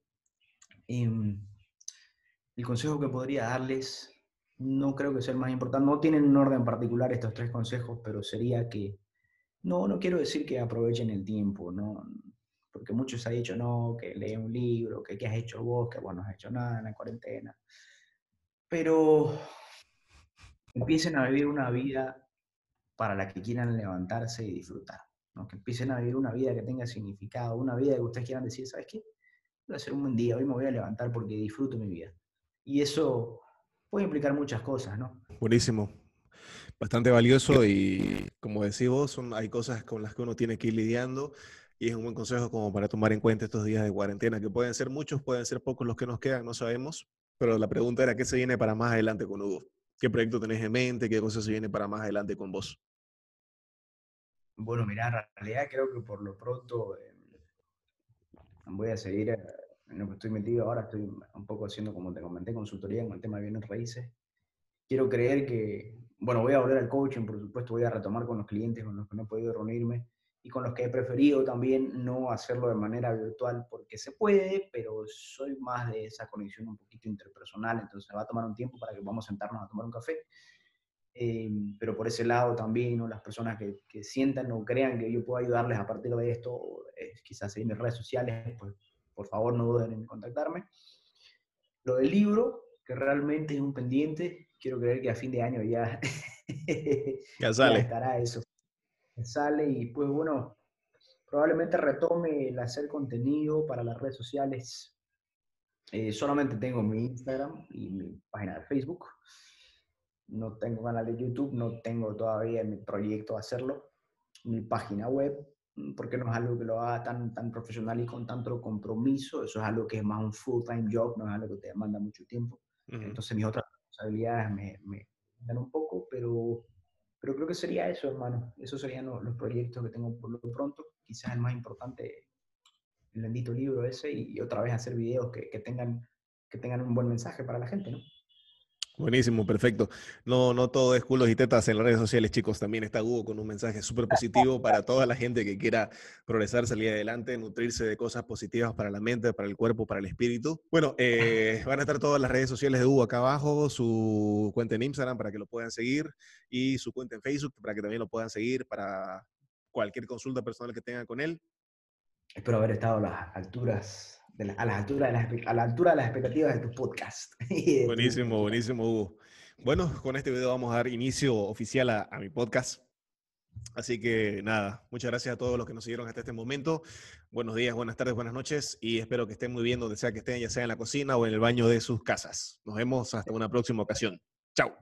Em, el consejo que podría darles, no creo que sea el más importante, no tienen un orden particular estos tres consejos, pero sería que, no, no quiero decir que aprovechen el tiempo, ¿no? porque muchos han dicho, no, que lee un libro, que qué has hecho vos, que vos no has hecho nada en la cuarentena, pero empiecen a vivir una vida para la que quieran levantarse y disfrutar, ¿no? que empiecen a vivir una vida que tenga significado, una vida que ustedes quieran decir, ¿sabes qué? voy a hacer un buen día, hoy me voy a levantar porque disfruto mi vida. Y eso puede implicar muchas cosas, ¿no? Buenísimo. Bastante valioso y como decís vos, son, hay cosas con las que uno tiene que ir lidiando y es un buen consejo como para tomar en cuenta estos días de cuarentena, que pueden ser muchos, pueden ser pocos los que nos quedan, no sabemos, pero la pregunta era, ¿qué se viene para más adelante con Hugo? ¿Qué proyecto tenés en mente? ¿Qué cosas se viene para más adelante con vos? Bueno, mira, en realidad creo que por lo pronto eh, voy a seguir eh, en lo que estoy metido ahora, estoy un poco haciendo, como te comenté, consultoría con el tema de bienes raíces. Quiero creer que, bueno, voy a volver al coaching, por supuesto, voy a retomar con los clientes con los que no he podido reunirme y con los que he preferido también no hacerlo de manera virtual porque se puede, pero soy más de esa conexión un poquito interpersonal, entonces va a tomar un tiempo para que podamos sentarnos a tomar un café. Eh, pero por ese lado también, ¿no? las personas que, que, sientan o crean que yo puedo ayudarles a partir de esto, eh, quizás en mis redes sociales, pues por favor no duden en contactarme. Lo del libro, que realmente es un pendiente, quiero creer que a fin de año ya, [laughs] ya sale. estará eso. sale y pues bueno, probablemente retome el hacer contenido para las redes sociales. Eh, solamente tengo mi Instagram y mi página de Facebook no tengo canal de YouTube, no tengo todavía en mi proyecto hacerlo, mi página web, porque no es algo que lo haga tan, tan profesional y con tanto compromiso, eso es algo que es más un full-time job, no es algo que te demanda mucho tiempo. Entonces mis otras responsabilidades me, me dan un poco, pero, pero creo que sería eso, hermano. Esos serían los, proyectos que tengo por lo pronto. Quizás el más importante, el bendito libro ese, y, otra vez hacer videos que, que, tengan, que tengan un buen mensaje para la gente, ¿no? Buenísimo, perfecto. No, no todo es culos y tetas en las redes sociales, chicos. También está Hugo con un mensaje súper positivo para toda la gente que quiera progresar, salir adelante, nutrirse de cosas positivas para la mente, para el cuerpo, para el espíritu. Bueno, eh, van a estar todas las redes sociales de Hugo acá abajo, su cuenta en Instagram para que lo puedan seguir y su cuenta en Facebook para que también lo puedan seguir para cualquier consulta personal que tengan con él. Espero haber estado a las alturas a, la altura de las, a la altura de las expectativas de tu podcast. [laughs] buenísimo, buenísimo, Hugo. Bueno, con este video vamos a dar inicio oficial a, mi podcast. Así que nada, muchas gracias a todos los que nos siguieron hasta este momento. Buenos días, buenas tardes, buenas noches y espero que estén muy bien donde sea que estén, ya sea en la cocina o en el baño de sus casas. Nos vemos hasta una próxima ocasión. Chao.